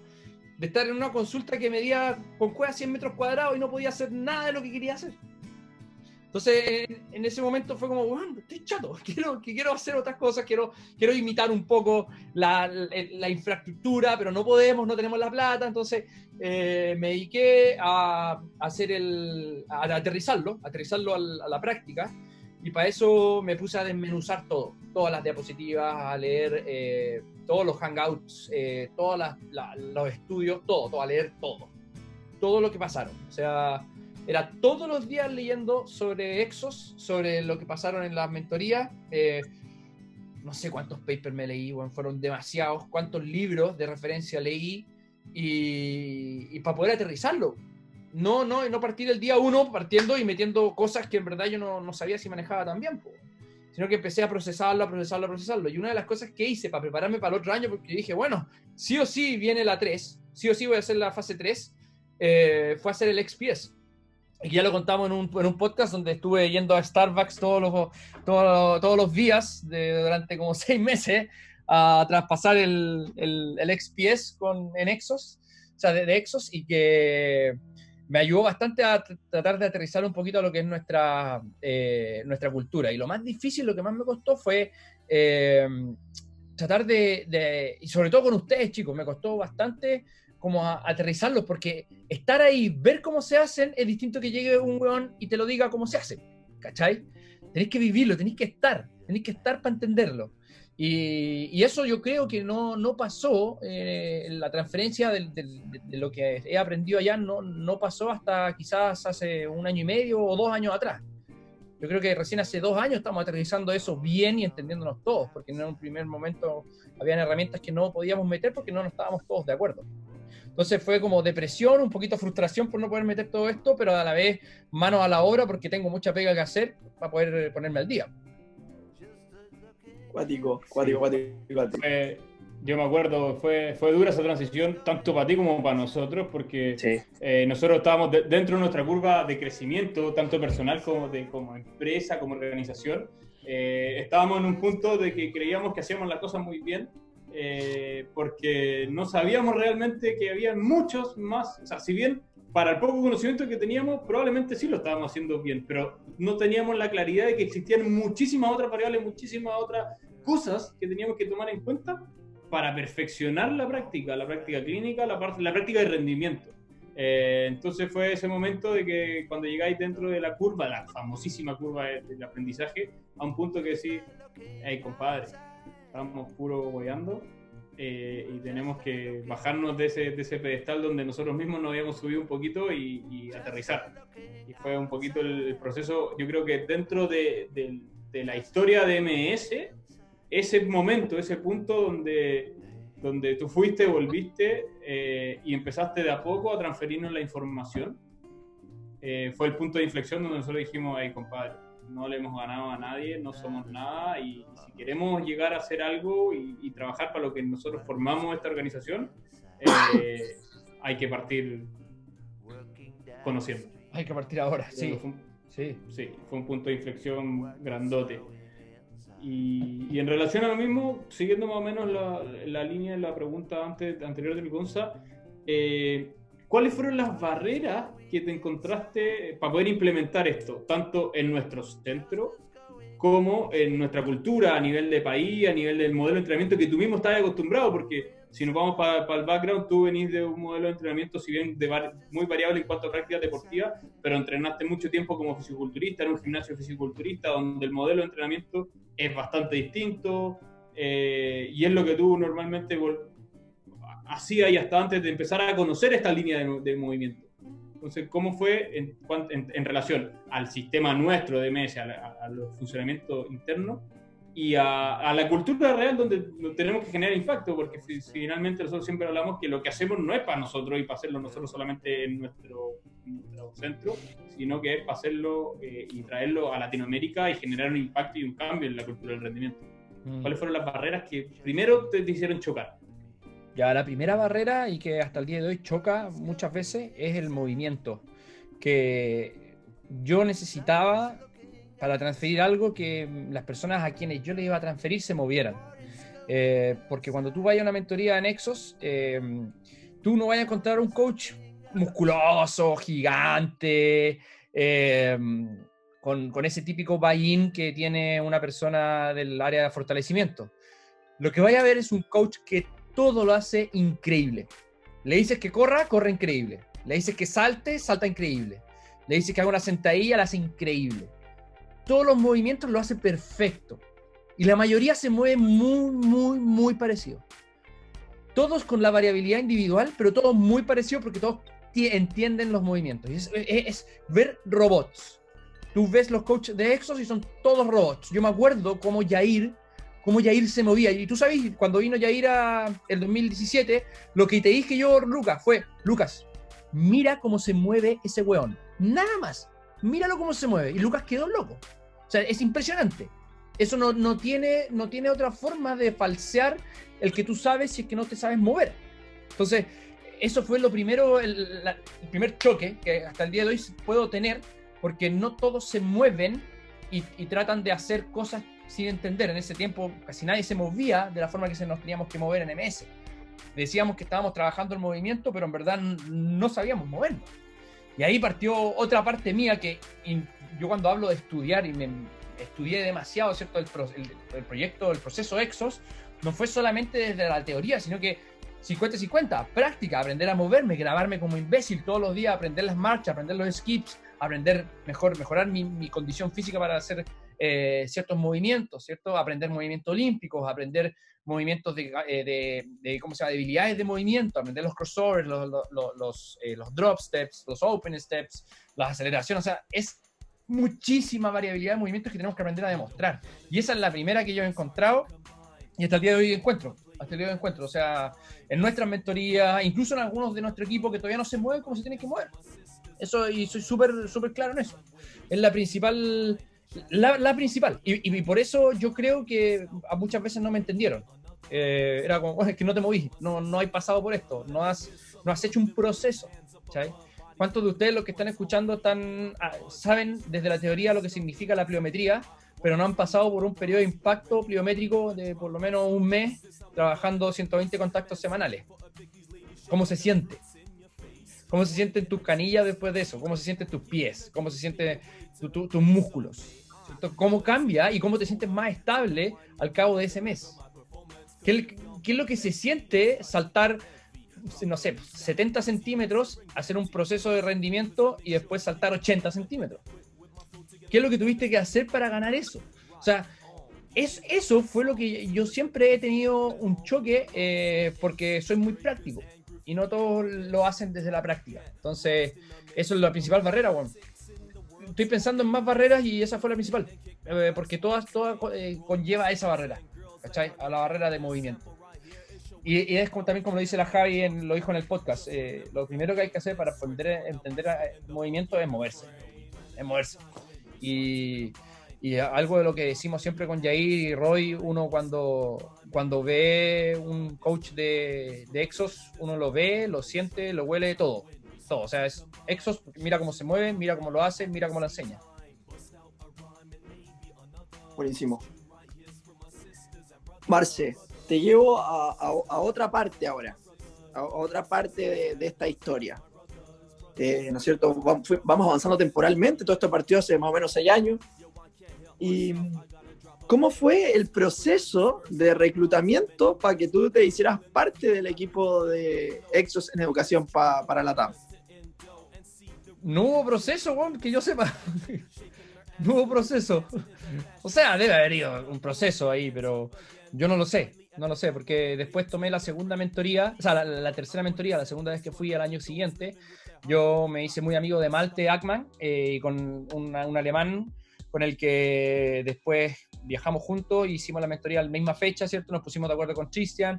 de estar en una consulta que medía con cueva 100 metros cuadrados y no podía hacer nada de lo que quería hacer. Entonces, en, ese momento fue como, bueno, estoy chato, quiero, quiero hacer otras cosas, quiero, quiero imitar un poco la, la, la infraestructura, pero no podemos, no tenemos la plata. Entonces, eh, me dediqué a, hacer el, a, aterrizarlo, aterrizarlo a la, a la práctica. Y para eso me puse a desmenuzar todo, todas las diapositivas, a leer eh, todos los hangouts, eh, todos la, los estudios, todo, todo, a leer todo. Todo lo que pasaron. O sea, era todos los días leyendo sobre Exos, sobre lo que pasaron en las mentorías. Eh, no sé cuántos papers me leí, fueron demasiados, cuántos libros de referencia leí y, y para poder aterrizarlo no, no, no partir el día uno partiendo y metiendo cosas que en verdad yo no, no sabía si manejaba tan bien, po. sino que empecé a procesarlo, a procesarlo, a procesarlo. Y una de las cosas que hice para prepararme para el otro año, porque dije, bueno, sí o sí viene la 3, sí o sí voy a hacer la fase 3, eh, fue hacer el XPS. Y ya lo contamos en un, en un, podcast donde estuve yendo a Starbucks todos los, todos, todos los días de, durante como seis meses a traspasar el, el, el XPS con, en Exos, o sea, de, de Exos, y que me ayudó bastante a tratar de aterrizar un poquito a lo que es nuestra, eh, nuestra cultura. Y lo más difícil, lo que más me costó fue eh, tratar de, de, y sobre todo con ustedes, chicos, me costó bastante como a aterrizarlos, porque estar ahí, ver cómo se hacen, es distinto que llegue un weón y te lo diga cómo se hace, ¿cachai? Tenéis que vivirlo, tenéis que estar, tenéis que estar para entenderlo. Y, y, eso yo creo que no, no pasó, eh, la transferencia de, de, de, lo que he aprendido allá no, no pasó hasta quizás hace un año y medio o dos años atrás. Yo creo que recién hace dos años estamos aterrizando eso bien y entendiéndonos todos, porque en un primer momento habían herramientas que no podíamos meter porque no nos estábamos todos de acuerdo. Entonces fue como depresión, un poquito frustración por no poder meter todo esto, pero a la vez manos a la obra porque tengo mucha pega que hacer para poder ponerme al día. Cuático, cuático, cuático. cuático. Eh, yo me acuerdo, fue, fue dura esa transición, tanto para ti como para nosotros, porque eh, nosotros estábamos dentro de nuestra curva de crecimiento, tanto personal como, de, como empresa, como organización. Eh, estábamos en un punto de que creíamos que hacíamos las cosas muy bien, eh, porque no sabíamos realmente que había muchos más, o sea, si bien para el poco conocimiento que teníamos, probablemente sí lo estábamos haciendo bien, pero no teníamos la claridad de que existían muchísimas otras variables, muchísimas otras cosas que teníamos que tomar en cuenta para perfeccionar la práctica, la práctica clínica, la, parte, la práctica de rendimiento. Eh, entonces fue ese momento de que cuando llegáis dentro de la curva, la famosísima curva del aprendizaje, a un punto que decís, hey compadre, estamos puro boyando eh, y tenemos que bajarnos de ese, de ese, pedestal donde nosotros mismos nos habíamos subido un poquito y, aterrizar. Y fue un poquito el, proceso, yo creo que dentro de, de la historia de MS, ese momento, ese punto donde, donde tú fuiste, volviste eh, y empezaste de a poco a transferirnos la información, eh, fue el punto de inflexión donde nosotros dijimos, hey compadre, no le hemos ganado a nadie, no somos nada y si queremos llegar a hacer algo y, trabajar para lo que nosotros formamos esta organización, eh, hay que partir conociendo. Hay que partir ahora, sí. sí. Sí, fue un punto de inflexión grandote. Y, en relación a lo mismo, siguiendo más o menos la, la línea de la pregunta antes, anterior de mi eh, ¿cuáles fueron las barreras que te encontraste para poder implementar esto, tanto en nuestro centro como en nuestra cultura, a nivel de país, a nivel del modelo de entrenamiento que tú mismo estás acostumbrado? Porque si nos vamos para, el background, tú venís de un modelo de entrenamiento, si bien de muy variable en cuanto a prácticas deportivas, pero entrenaste mucho tiempo como fisiculturista en un gimnasio fisiculturista, donde el modelo de entrenamiento es bastante distinto eh, y es lo que tú normalmente hacías y hasta antes de empezar a conocer esta línea de, movimiento. Entonces, ¿cómo fue en, relación al sistema nuestro de MS, a, los funcionamientos internos y a, la cultura real donde tenemos que generar impacto? Porque finalmente nosotros siempre hablamos que lo que hacemos no es para nosotros y para hacerlo nosotros solamente en nuestro, centro, sino que es para hacerlo eh, y traerlo a Latinoamérica y generar un impacto y un cambio en la cultura del rendimiento. Mm. ¿Cuáles fueron las barreras que primero te hicieron chocar? Ya, la primera barrera y que hasta el día de hoy choca muchas veces es el movimiento. Que yo necesitaba para transferir algo que las personas a quienes yo le iba a transferir se movieran. Eh, porque cuando tú vayas a una mentoría en Exos, eh, tú no vayas a encontrar un coach musculoso, gigante, eh, con, con, ese típico buy-in que tiene una persona del área de fortalecimiento. Lo que vaya a ver es un coach que todo lo hace increíble. Le dices que corra, corre increíble. Le dices que salte, salta increíble. Le dices que haga una sentadilla, la hace increíble. Todos los movimientos lo hace perfecto. Y la mayoría se mueve muy, muy, muy parecido. Todos con la variabilidad individual, pero todos muy parecidos porque todos entienden los movimientos. Es, es, ver robots. Tú ves los coaches de Exos y son todos robots. Yo me acuerdo cómo Jair cómo Yair se movía. Y tú sabes, cuando vino Yair a el 2017, lo que te dije yo, Lucas, fue, Lucas, mira cómo se mueve ese weón. Nada más. Míralo cómo se mueve. Y Lucas quedó loco. O sea, es impresionante. Eso no, no, tiene, no tiene otra forma de falsear el que tú sabes si es que no te sabes mover. Entonces, eso fue lo primero, el, primer choque que hasta el día de hoy puedo tener, porque no todos se mueven y, tratan de hacer cosas sin entender. En ese tiempo casi nadie se movía de la forma que se nos teníamos que mover en MS. Decíamos que estábamos trabajando el movimiento, pero en verdad no sabíamos movernos. Y ahí partió otra parte mía que yo cuando hablo de estudiar y me estudié demasiado, ¿cierto? El, el, proyecto, el proceso Exos, no fue solamente desde la teoría, sino que 50-50, práctica, aprender a moverme, grabarme como imbécil todos los días, aprender las marchas, aprender los skips, aprender mejor, mejorar mi, mi condición física para hacer eh, ciertos movimientos, ¿cierto? Aprender movimientos olímpicos, aprender movimientos de, eh, de, ¿cómo se llama? Debilidades de movimiento, aprender los crossovers, los, los, los, eh, los, drop steps, los open steps, las aceleraciones, o sea, es muchísima variabilidad de movimientos que tenemos que aprender a demostrar. Y esa es la primera que yo he encontrado y hasta el día de hoy encuentro. Hasta el día de encuentro. O sea, en nuestras mentorías, incluso en algunos de nuestro equipo que todavía no se mueven como se tienen que mover. Eso, y soy súper súper claro en eso. Es la principal. La, principal. Y, por eso yo creo que muchas veces no me entendieron. Eh, era como, es que no te moví, no, no hay pasado por esto, no has, no has hecho un proceso. ¿sabes? ¿Cuántos de ustedes, los que están escuchando, están, ah, saben desde la teoría lo que significa la pliometría, pero no han pasado por un periodo de impacto pliométrico de por lo menos un mes trabajando 120 contactos semanales? ¿Cómo se siente? ¿Cómo se sienten tus canillas después de eso? ¿Cómo se sienten tus pies? ¿Cómo se sienten tus músculos? ¿Cómo cambia y cómo te sientes más estable al cabo de ese mes? ¿Qué, qué es lo que se siente saltar no sé, 70 centímetros, hacer un proceso de rendimiento y después saltar 80 centímetros. ¿Qué es lo que tuviste que hacer para ganar eso? O sea, es, eso fue lo que yo siempre he tenido un choque eh, porque soy muy práctico y no todos lo hacen desde la práctica. Entonces, eso es la principal barrera, bueno. Estoy pensando en más barreras y esa fue la principal, eh, porque todas, todas eh, conlleva esa barrera, ¿cachai? A la barrera de movimiento. Y, es como, también como lo dice la Javi, en, lo dijo en el podcast, eh, lo primero que hay que hacer para poder entender el movimiento es moverse, es moverse. Y, algo de lo que decimos siempre con Jair y Roy, uno cuando, cuando ve un coach de, de Exos, uno lo ve, lo siente, lo huele, todo. Todo, o sea, es Exos, mira cómo se mueve, mira cómo lo hace, mira cómo lo enseña. Buenísimo. Marce, te llevo a, otra parte ahora, a, otra parte de, esta historia. Eh, ¿No es cierto? Vamos avanzando temporalmente, todo esto partió hace más o menos seis años. ¿Y cómo fue el proceso de reclutamiento para que tú te hicieras parte del equipo de Exos en educación para la TAM? No hubo proceso, que yo sepa. no hubo proceso. O sea, debe haber ido un proceso ahí, pero yo no lo sé. No lo sé, porque después tomé la segunda mentoría, o sea, la, tercera mentoría, la segunda vez que fui al año siguiente. Yo me hice muy amigo de Malte Ackman, eh, con un alemán con el que después viajamos juntos, hicimos la mentoría a la misma fecha, ¿cierto? Nos pusimos de acuerdo con Christian.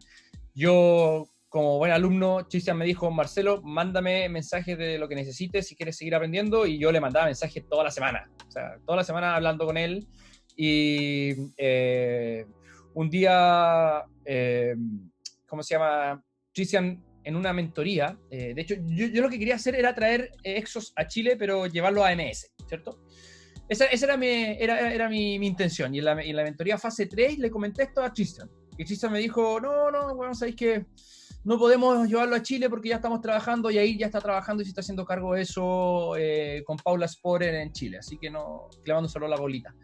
Yo, como buen alumno, Christian me dijo, Marcelo, mándame mensajes de lo que necesites si quieres seguir aprendiendo, y yo le mandaba mensajes toda la semana, o sea, toda la semana hablando con él. Y eh, un día, eh, ¿cómo se llama? Christian en una mentoría. Eh, de hecho, yo, lo que quería hacer era traer Exos a Chile, pero llevarlo a MS, ¿cierto? Esa, era, mi, era, era mi, intención. Y en, la, en, la, mentoría fase 3 le comenté esto a Christian. Y Christian me dijo, no, no, bueno, sabéis que no podemos llevarlo a Chile porque ya estamos trabajando y ahí ya está trabajando y se está haciendo cargo de eso eh, con Paula Sporer en Chile. Así que no, clavando solo la bolita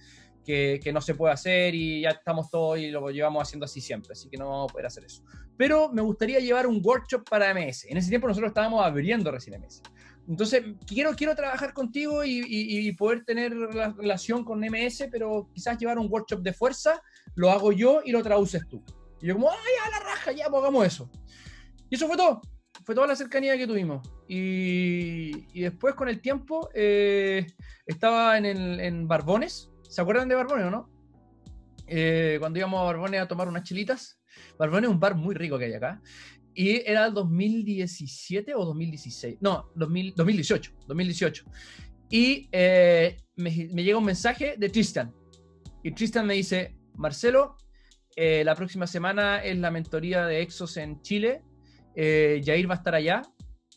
que, no se puede hacer y ya estamos todos y lo llevamos haciendo así siempre, así que no vamos a poder hacer eso. Pero me gustaría llevar un workshop para MS. En ese tiempo nosotros estábamos abriendo recién MS. Entonces, quiero, quiero trabajar contigo y, poder tener la relación con MS, pero quizás llevar un workshop de fuerza, lo hago yo y lo traduces tú. Y yo como, ay, a la raja, ya, pues hagamos eso. Y eso fue todo. Fue toda la cercanía que tuvimos. Y, después, con el tiempo, eh, estaba en, en Barbones, ¿Se acuerdan de Barbones o no? Eh, cuando íbamos a Barbones a tomar unas chilitas. Barbones es un bar muy rico que hay acá. Y era el 2017 o 2016. No, 2018. 2018. Y eh, me, llega un mensaje de Tristan. Y Tristan me dice, Marcelo, eh, la próxima semana es la mentoría de Exos en Chile. Jair va a estar allá.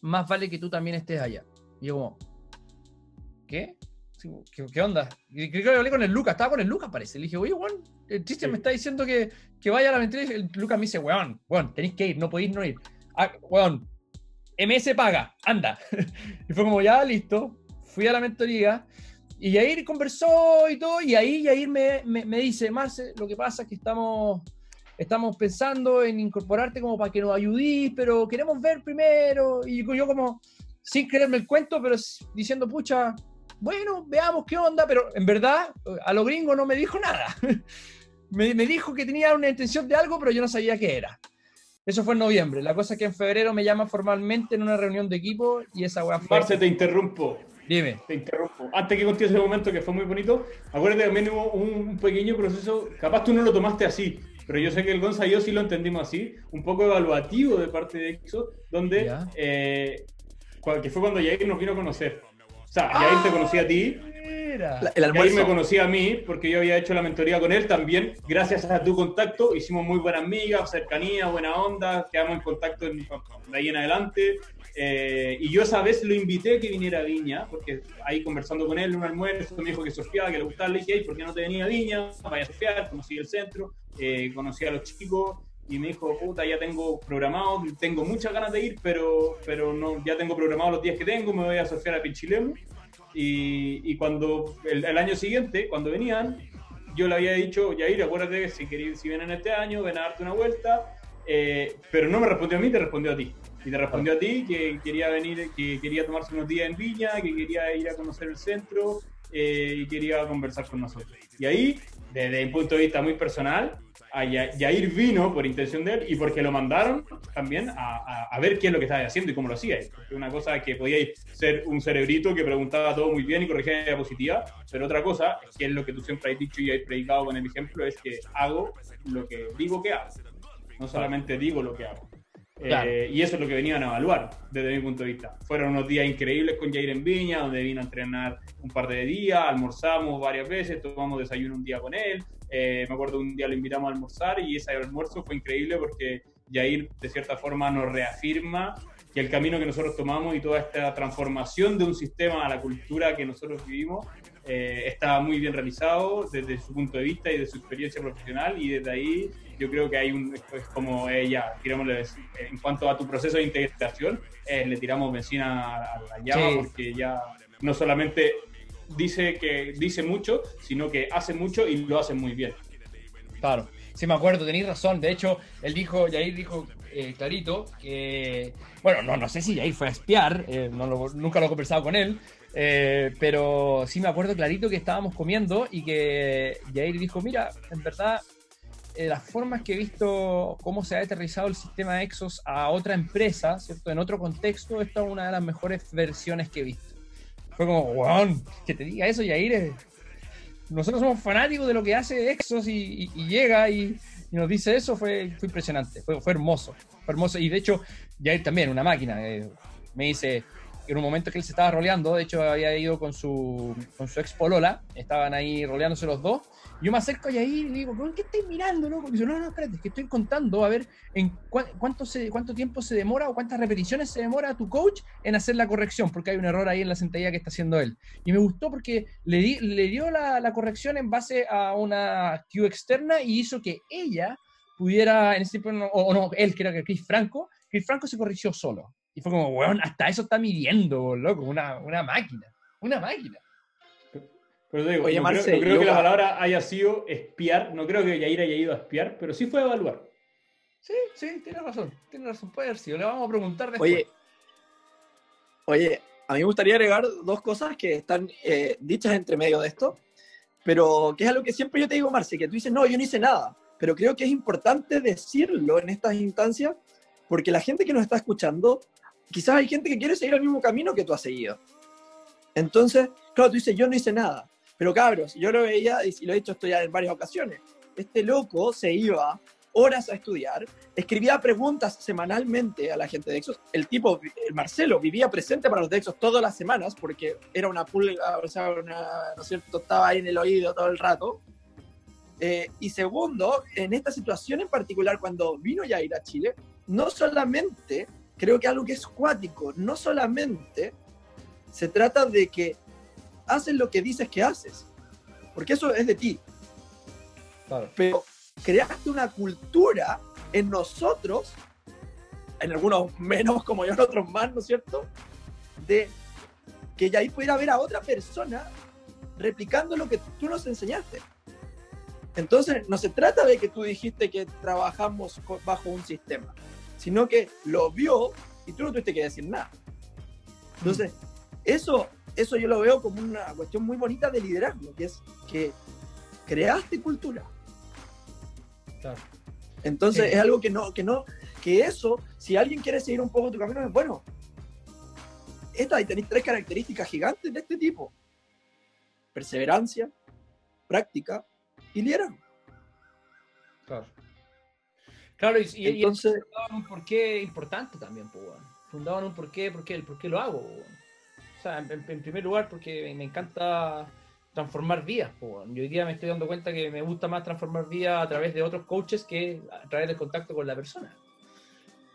Más vale que tú también estés allá. Y yo como, ¿qué? ¿Qué, onda? creo que hablé con el Lucas, estaba con el Lucas, parece. Le dije, oye, weón, el chiste me está diciendo que, que vaya a la mentoría. El Lucas me dice, weón, weón, tenéis que ir, no podéis no ir. Ah, weón, MS paga, anda. y fue como, ya, listo. Fui a la mentoría y Yair conversó y todo. Y ahí Yair me, me, me dice, Marce, lo que pasa es que estamos, estamos pensando en incorporarte como para que nos ayudís, pero queremos ver primero. Y yo, como, sin creerme el cuento, pero diciendo, pucha, bueno, veamos qué onda, pero en verdad a lo gringo no me dijo nada. me, dijo que tenía una intención de algo, pero yo no sabía qué era. Eso fue en noviembre. La cosa es que en febrero me llama formalmente en una reunión de equipo y esa weá fue. Marce, te interrumpo. Dime. Te interrumpo. Antes que conté ese momento que fue muy bonito, acuérdate también hubo un pequeño proceso, capaz tú no lo tomaste así, pero yo sé que el Gonza y yo sí lo entendimos así, un poco evaluativo de parte de EXO, donde, eh, que fue cuando Jair nos vino a conocer. O sea, Jair te conocía a ti, el almuerzo. me conocía a mí porque yo había hecho la mentoría con él también. Gracias a tu contacto hicimos muy buenas amigas, cercanía, buena onda, quedamos en contacto de ahí en adelante. Eh, y yo esa vez lo invité a que viniera a Viña, porque ahí conversando con él en un almuerzo me dijo que surfeaba, que le gustaba, le dije, ¿por qué no te venía a Viña? Vaya a surfear, conocí el centro, eh, conocí a los chicos y me dijo, puta, ya tengo programado, tengo muchas ganas de ir, pero, pero no, ya tengo programado los días que tengo, me voy a surfear a Pichilemu. Y, y cuando el, año siguiente, cuando venían, yo le había dicho, Yair, acuérdate que si, si vienen este año, ven a darte una vuelta, eh, pero no me respondió a mí, te respondió a ti. Y te respondió a ti que quería venir, que quería tomarse unos días en Viña, que quería ir a conocer el centro eh, y quería conversar con nosotros. Y ahí, desde un punto de vista muy personal, a Yair vino por intención de él y porque lo mandaron también a, a, ver qué es lo que estaba haciendo y cómo lo hacía. Una cosa que podíais ser un cerebrito que preguntaba todo muy bien y corregía de diapositiva, pero otra cosa, que es lo que tú siempre has dicho y has predicado con el ejemplo, es que hago lo que digo que hago. No solamente digo lo que hago. Eh, y eso es lo que venían a evaluar desde mi punto de vista. Fueron unos días increíbles con Jair en Viña, donde vino a entrenar un par de días, almorzamos varias veces, tomamos desayuno un día con él. Eh, me acuerdo un día lo invitamos a almorzar y ese almuerzo fue increíble porque Jair de cierta forma nos reafirma que el camino que nosotros tomamos y toda esta transformación de un sistema a la cultura que nosotros vivimos eh, está muy bien realizado desde su punto de vista y de su experiencia profesional y desde ahí yo creo que hay un, es como ella, en cuanto a tu proceso de integración, eh, le tiramos benzina a, la llama porque ya no solamente dice que dice mucho, sino que hace mucho y lo hace muy bien. Claro, sí me acuerdo, tenéis razón. De hecho, él dijo, Jair dijo eh, clarito que, bueno, no, no sé si Jair fue a espiar, eh, nunca lo he conversado con él, pero sí me acuerdo clarito que estábamos comiendo y que Jair dijo, mira, en verdad eh, las formas que he visto cómo se ha aterrizado el sistema Exos a otra empresa, ¿cierto? En otro contexto, esta es una de las mejores versiones que he visto. Fue como, wow, que te diga eso, Yair. Nosotros somos fanáticos de lo que hace Exos y, llega y, nos dice eso, fue, fue impresionante, fue, fue, hermoso, fue hermoso. Y de hecho, Yair también, una máquina, eh, me dice, en un momento que él se estaba roleando, de hecho había ido con su, con su ex polola, estaban ahí roleándose los dos, yo me acerco y ahí y digo, ¿qué estáis mirando, loco? Y dice, no, no, espérate, es que estoy contando a ver en cuánto, se, cuánto tiempo se demora o cuántas repeticiones se demora a tu coach en hacer la corrección, porque hay un error ahí en la sentadilla que está haciendo él. Y me gustó porque le, di, le dio la, corrección en base a una cue externa y hizo que ella pudiera, en ese tiempo, o, no, él, que era Chris Franco, Chris Franco se corrigió solo. Y fue como, weón, hasta eso está midiendo, loco, una, una máquina, una máquina. Pero digo, Oye, no, creo, que la palabra haya sido espiar, no creo que Yair haya ido a espiar, pero sí fue a evaluar. Sí, sí, tiene razón, tiene razón, puede haber sido, le vamos a preguntar después. Oye, oye a mí me gustaría agregar dos cosas que están eh, dichas entre medio de esto, pero que es algo que siempre yo te digo, Marce, que tú dices, no, yo no hice nada, pero creo que es importante decirlo en estas instancias, porque la gente que nos está escuchando, quizás hay gente que quiere seguir el mismo camino que tú has seguido. Entonces, claro, tú dices, yo no hice nada, pero cabros, yo lo veía, y lo he dicho esto ya en varias ocasiones, este loco se iba horas a estudiar, escribía preguntas semanalmente a la gente de Exos. El tipo, el Marcelo, vivía presente para los de Exos todas las semanas porque era una pulga, o sea, ¿no cierto? Estaba ahí en el oído todo el rato. Eh, y segundo, en esta situación en particular, cuando vino ya a ir a Chile, no solamente, creo que algo que es cuático, no solamente se trata de que haces lo que dices que haces, porque eso es de ti. Pero creaste una cultura en nosotros, en algunos menos como yo, en otros más, ¿no es cierto? De que ya ahí pudiera ver a otra persona replicando lo que tú nos enseñaste. Entonces, no se trata de que tú dijiste que trabajamos bajo un sistema, sino que lo vio y tú no tuviste que decir nada. Entonces, eso eso yo lo veo como una cuestión muy bonita de liderazgo, que es que creaste cultura. Entonces es algo que no, que no, que eso, si alguien quiere seguir un poco tu camino, es bueno. esta, y tenéis tres características gigantes de este tipo. Perseverancia, práctica y liderazgo. Claro. Claro, y, y- y Entonces, fundaban un porqué importante también, pues. Fundaban un porqué, porqué, el por qué lo hago. En, primer lugar, porque me encanta transformar vidas, pues, weón. Y hoy día me estoy dando cuenta que me gusta más transformar vidas a través de otros coaches que a través del contacto con la persona.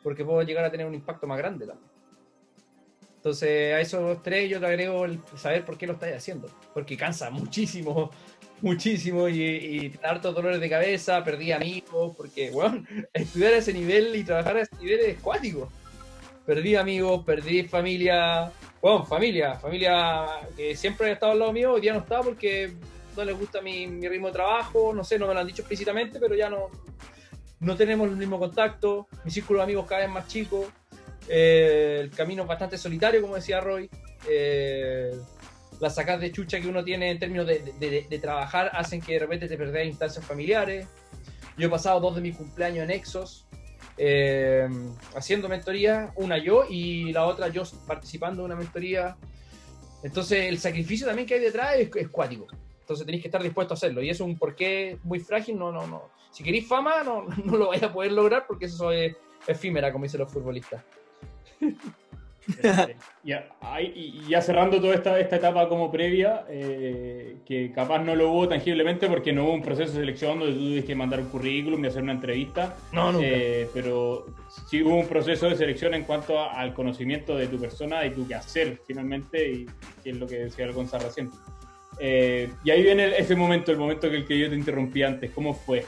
Porque puedo llegar a tener un impacto más grande también. Entonces, a esos tres yo te agrego el saber por qué lo estáis haciendo. Porque cansa muchísimo, muchísimo y, hartos dolores de cabeza, perdí amigos, porque, estudiar a ese nivel y trabajar a ese nivel es cuático. Perdí amigos, perdí familia, bueno, familia, familia que siempre ha estado al lado mío, hoy día no está porque no les gusta mi, ritmo de trabajo, no sé, no me lo han dicho explícitamente, pero ya no, no tenemos el mismo contacto, mi círculo de amigos cada vez más chico, eh, el camino es bastante solitario, como decía Roy, eh, las sacas de chucha que uno tiene en términos de trabajar hacen que de repente te perdés instancias familiares. Yo he pasado dos de mis cumpleaños en Exos, eh, haciendo mentoría, una yo y la otra yo participando en una mentoría. Entonces el sacrificio también que hay detrás es, es cuático. Entonces tenéis que estar dispuesto a hacerlo. Y eso es un porqué muy frágil. No, no, no. Si queréis fama, no, no lo vais a poder lograr porque eso es efímera, como dicen los futbolistas. Ahí- y ya cerrando toda esta, esta etapa como previa, eh, que capaz no lo hubo tangiblemente porque no hubo un proceso de selección donde tú tuviste que mandar un currículum y hacer una entrevista, No, nunca. eh, pero sí hubo un proceso de selección en cuanto a- al conocimiento de tu persona y tu quehacer finalmente, y que es lo que decía el Gonzalo recién. Eh, y ahí viene el- ese momento, el momento que el que yo te interrumpí antes, ¿cómo fue?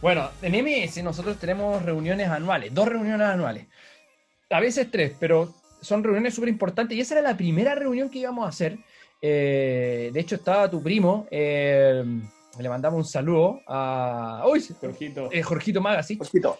Bueno, en MS nosotros tenemos reuniones anuales, dos reuniones anuales. A veces tres, pero son reuniones súper importantes. Y esa era la primera reunión que íbamos a hacer. Eh, de hecho, estaba tu primo. eh, le mandamos un saludo a. ¡Uy! Jorgito. eh, Jorgito Magasich. Jorgito,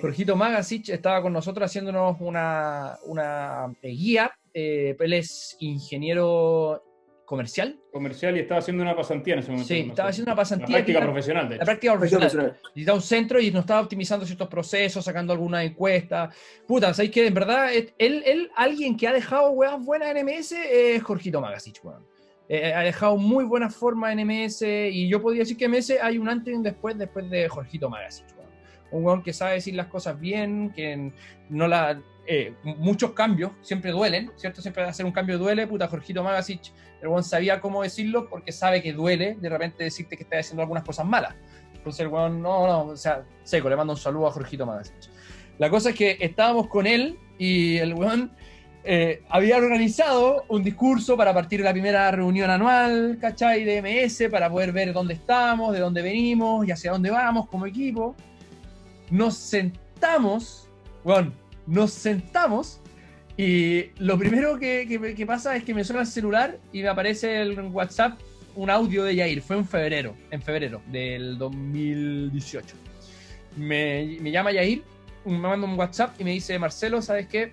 Jorgito Magasich estaba con nosotros haciéndonos una, una eh, guía. Eh, él es ingeniero comercial. comercial y estaba haciendo una pasantía en ese momento. Sí, estaba haciendo una La pasantía. práctica que- profesional, de la práctica profesional profesional. necesitaba un centro y nos estaba optimizando ciertos procesos, sacando algunas encuestas. Puta, ¿sabéis que en verdad él, él, alguien que ha dejado weas buenas en MS es Jorgito Magasich, weón. Eh, ha dejado muy buenas formas en MS y yo podría decir que en MS hay un antes y un después después de Jorgito Magasich, weón. Un weón que sabe decir las cosas bien, que no la... eh, muchos cambios siempre duelen, ¿cierto? Siempre hacer un cambio duele, puta, Jorgito Magasich, el weón sabía cómo decirlo porque sabe que duele de repente decirte que estás haciendo algunas cosas malas. Entonces el weón, no, no, o sea, seco, le mando un saludo a Jorgito Magasich. La cosa es que estábamos con él y el weón eh, había organizado un discurso para partir de la primera reunión anual, ¿cachai? De MS, para poder ver dónde estamos, de dónde venimos y hacia dónde vamos como equipo. Nos sentamos, weón, nos sentamos y lo primero que, que- que pasa es que me suena el celular y me aparece el WhatsApp un audio de Yair. Fue en febrero, en febrero del 2018. Me, me llama Yair, me manda un WhatsApp y me dice, Marcelo, ¿sabes qué?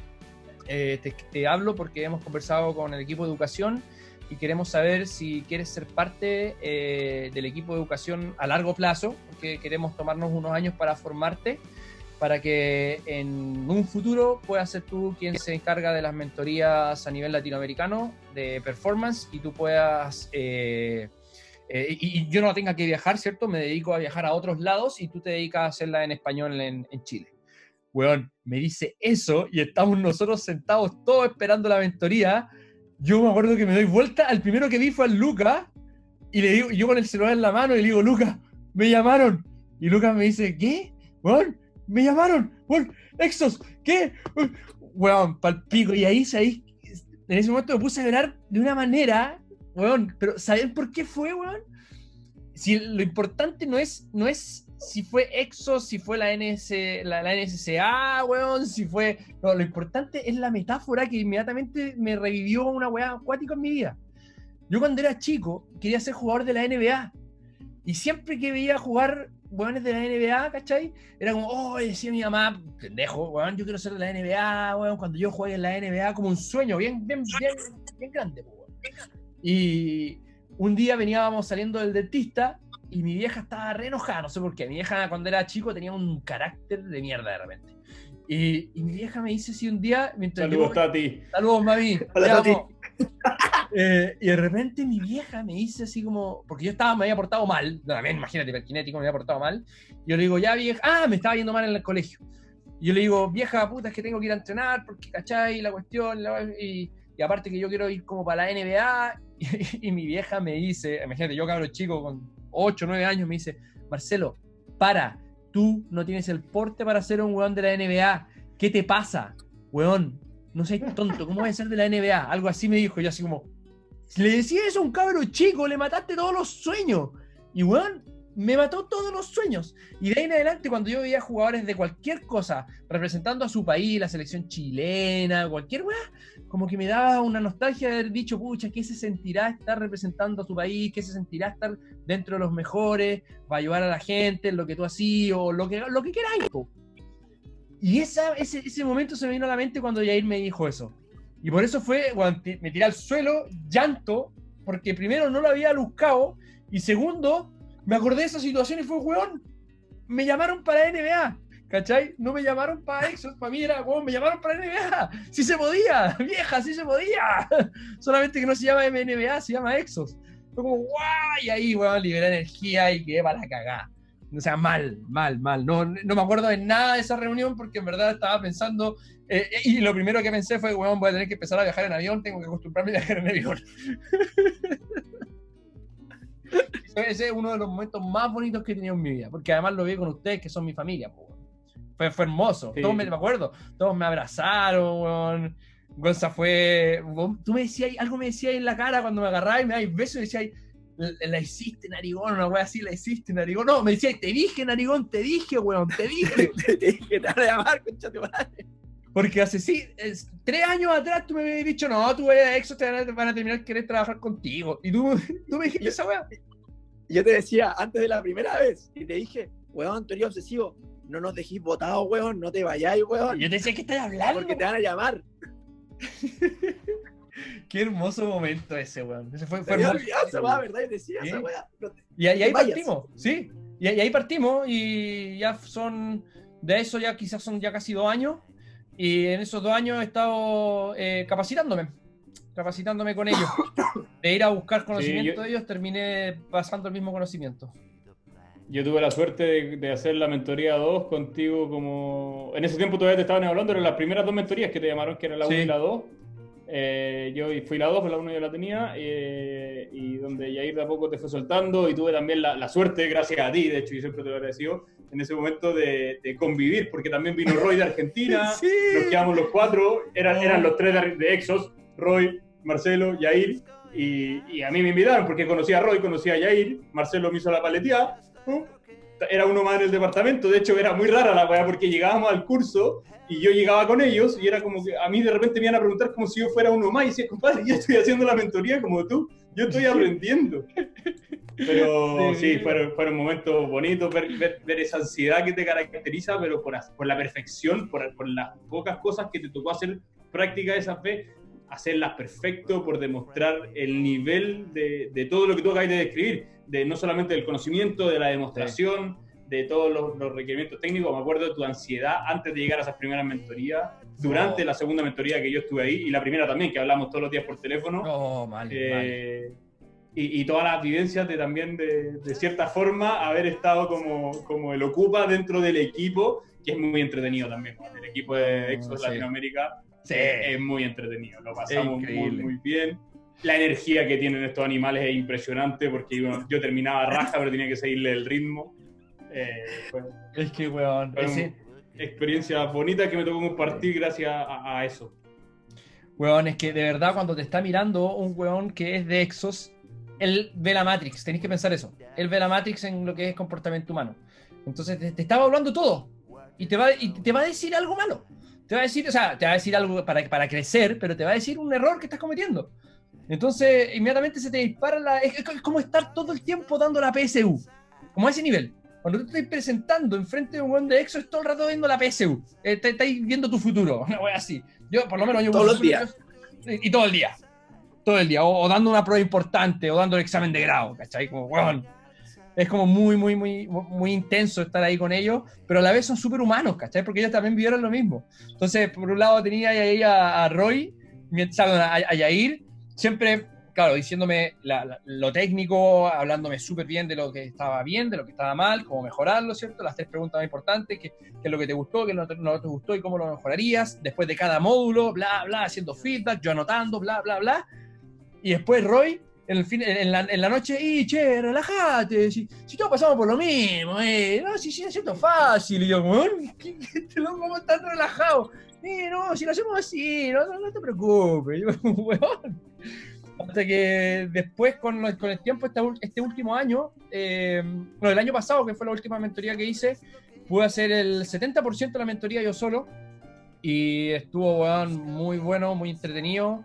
Eh, te, te hablo porque hemos conversado con el equipo de educación y queremos saber si quieres ser parte eh, del equipo de educación a largo plazo, porque queremos tomarnos unos años para formarte para que en un futuro puedas ser tú quien se encarga de las mentorías a nivel latinoamericano de performance y tú puedas, eh, eh, y, yo no tenga que viajar, ¿cierto? Me dedico a viajar a otros lados y tú te dedicas a hacerla en español en, en Chile. Weón, me dice eso y estamos nosotros sentados todos esperando la mentoría. Yo me acuerdo que me doy vuelta, al primero que vi fue al Luca y le digo, yo con el celular en la mano y le digo, Luca, me llamaron. Y Lucas me dice, ¿qué? Weón, me llamaron, weón, Exos, ¿qué? Weón, pal pico. Y ahí, ahí, en ese momento me puse a llorar de una manera, weón, pero ¿saben por qué fue, weón? Si lo importante no es, no es si fue Exos, si fue la, NS, la, la NSCA, weón, si fue... No, lo importante es la metáfora que inmediatamente me revivió una weá acuática en mi vida. Yo cuando era chico quería ser jugador de la NBA. Y siempre que veía jugar weones de la NBA, ¿cachai? Era como, oh, decía mi mamá, pendejo, weón, yo quiero ser de la NBA, weón, cuando yo juegue en la NBA, como un sueño bien, bien, bien, bien grande, weón. Y un día veníamos saliendo del dentista y mi vieja estaba re enojada, no sé por qué. Mi vieja cuando era chico tenía un carácter de mierda de repente. Y, y mi vieja me dice así un día, mientras Saludos, yo- Tati. Saludos, mami. Hola, Tati. Eh, y de repente mi vieja me dice así como, porque yo estaba, me había portado mal, también imagínate, hiperkinético, me había portado mal. Yo le digo, ya vieja, ah, me estaba yendo mal en el colegio. Y yo le digo, vieja puta, es que tengo que ir a entrenar, porque cachai, la cuestión, y, y aparte que yo quiero ir como para la NBA. Y, y mi vieja me dice, imagínate, yo cabro chico con 8, 9 años, me dice, Marcelo, para, tú no tienes el porte para ser un weón de la NBA. ¿Qué te pasa? Weón, no seas tonto, ¿cómo voy a ser de la NBA? Algo así me dijo, yo así como, le decía eso a un cabro chico, le mataste todos los sueños. Y weón, me mató todos los sueños. Y de ahí en adelante, cuando yo veía jugadores de cualquier cosa, representando a su país, la selección chilena, cualquier weá, como que me daba una nostalgia de haber dicho, pucha, ¿qué se sentirá estar representando a tu país? ¿Qué se sentirá estar dentro de los mejores? Va a ayudar a la gente, en lo que tú así, o lo que, lo que queráis, po. Y esa, ese, ese momento se me vino a la mente cuando Jair me dijo eso. Y por eso fue, me tiré al suelo, llanto, porque primero no lo había buscado, y segundo, me acordé de esa situación y fue, weón, me llamaron para NBA, ¿cachai? No me llamaron para Exos, para mí era, weón, me llamaron para NBA, sí se podía, vieja, sí se podía, solamente que no se llama NBA, se llama Exos. Fue como, guay, y ahí, weón, liberé energía y quedé para la cagada. O sea, mal, mal, mal. No, no me acuerdo de nada de esa reunión porque en verdad estaba pensando. eh, y lo primero que pensé fue, weón, voy a tener que empezar a viajar en avión, tengo que acostumbrarme a viajar en avión. Ese es uno de los momentos más bonitos que he tenido en mi vida, porque además lo vi con ustedes, que son mi familia. Fue, fue hermoso. Sí. Todos me, me acuerdo, todos me abrazaron. Gonza fue. Tú me decías, algo me decías en la cara cuando me agarrabas y me dabas besos y decías, la, hiciste, narigón, una wea así, la hiciste, narigón. No, me decías, te dije, narigón, te dije, weón, te dije. Te dije, te van a llamar, concha tu madre. Porque hace sí, es- tres años atrás tú me habías dicho, no, tú eres exo, te van a, van a terminar querer trabajar contigo. Y tú, tú me dijiste esa wea. Yo te decía antes de la primera vez, y te dije, weón, tú eres obsesivo, no nos dejís votados, weón, no te vayáis, weón, yo te decía, ¿qué estás hablando? porque te van a llamar. Qué hermoso momento ese, weón. Ese fue, fue hermoso. olvidado esa weá, ¿verdad? Y decía Sí. esa weá. No te- Y, ahí- y ahí vayas. partimos, sí. Y, ahí- y ahí partimos y ya son, de eso ya quizás son ya casi dos años. Y en esos dos años he estado eh, capacitándome, capacitándome con ellos. De ir a buscar conocimiento yo- de ellos, terminé pasando el mismo conocimiento. Yo tuve la suerte de, de hacer la mentoría 2 contigo como... En ese tiempo todavía te estaban hablando, eran las primeras dos mentorías que te llamaron, que eran la 1 Sí. y la 2. Eh, yo fui la 2, pero la 1 yo la tenía, eh, y donde Yair de a poco te fue soltando, y tuve también la, la suerte, gracias a ti, de hecho, yo siempre te lo agradecido, en ese momento de, de convivir, porque también vino Roy de Argentina, Sí. nos quedamos los cuatro, eran, eran los tres de, de Exos, Roy, Marcelo, Yair, y, y a mí me invitaron porque conocía a Roy, conocía a Yair, Marcelo me hizo la paleteada, ¿no? Era uno más en el departamento, de hecho era muy rara la weá porque llegábamos al curso y yo llegaba con ellos y era como que a mí de repente me iban a preguntar como si yo fuera uno más y decía, compadre, yo estoy haciendo la mentoría como tú, yo estoy aprendiendo. Pero Sí. sí, fueron, fueron momentos bonitos ver, ver, ver esa ansiedad que te caracteriza, pero por, por la perfección, por, por las pocas cosas que te tocó hacer práctica de esa fe, hacerlas perfecto, por demostrar el nivel de, de todo lo que tú acabas de describir, de no solamente del conocimiento, de la demostración, de todos los, los requerimientos técnicos. Me acuerdo de tu ansiedad antes de llegar a esas primeras mentorías, durante Oh. la segunda mentoría que yo estuve ahí, y la primera también, que hablamos todos los días por teléfono. No, mal, mal. Eh, y, y todas las vivencias de también, de, de cierta forma, haber estado como, como el ocupa dentro del equipo, que es muy entretenido también. El equipo de Exos Sí. Latinoamérica Sí. es, es muy entretenido, lo pasamos muy, muy bien. La energía que tienen estos animales es impresionante porque yo, yo terminaba raja, pero tenía que seguirle el ritmo. Eh, Es que, weón. Ese- experiencia bonita que me tocó compartir gracias a, a eso. Weón, es que de verdad cuando te está mirando un weón que es de Exos, él ve la Matrix, tenéis que pensar eso. Él ve la Matrix en lo que es comportamiento humano. Entonces te, te estaba hablando todo y te, va, y te va a decir algo malo. Te va a decir, o sea, te va a decir algo para, para crecer, pero te va a decir un error que estás cometiendo. Entonces, inmediatamente se te dispara la. Es, es como estar todo el tiempo dando la PSU. Como a ese nivel. Cuando tú te estás presentando enfrente de un weón de Exo, es todo el rato viendo la PSU. Eh, te- estáis viendo tu futuro. Una wea así. Yo, por lo menos, yo Todos los días. Y, y todo el día. Todo el día. O, o dando una prueba importante, o dando el examen de grado, ¿cachai? Como, weón. Es como muy, muy, muy, muy intenso estar ahí con ellos, pero a la vez son súper humanos, ¿cachai? Porque ellos también vivieron lo mismo. Entonces, por un lado tenía ahí a, a Roy, a, a Yair, siempre, claro, diciéndome lo técnico, hablándome súper bien de lo que estaba bien, de lo que estaba mal, cómo mejorarlo, ¿cierto? Las tres preguntas más importantes, qué, es lo que te gustó, qué no no te gustó y cómo lo mejorarías. Después de cada módulo, bla, bla, haciendo feedback, yo anotando, bla, bla, bla. Y después Roy en, el fin, en, la, en la noche, y che, relájate, si, si todos pasamos por lo mismo, eh, no, si, si es fácil, y yo, ¿qué, te lo vamos tan relajado? Eh, no, si lo hacemos así, no, no, te preocupes, Hasta que después, con, con el tiempo, este, este último año, eh, bueno, el año pasado, que fue la última mentoría que hice, pude hacer el 70% de la mentoría yo solo, y estuvo, bueno, muy bueno, muy entretenido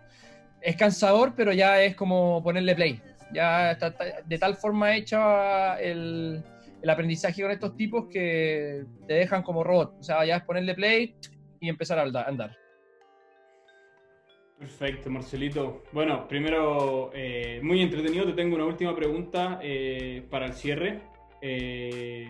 es cansador, pero ya es como ponerle play. Ya está, de tal forma hecha el, aprendizaje con estos tipos que te dejan como robot. O sea, ya es ponerle play y empezar a andar. Perfecto, Marcelito. Bueno, primero, eh, muy entretenido. Te tengo una última pregunta eh, para el cierre. Eh,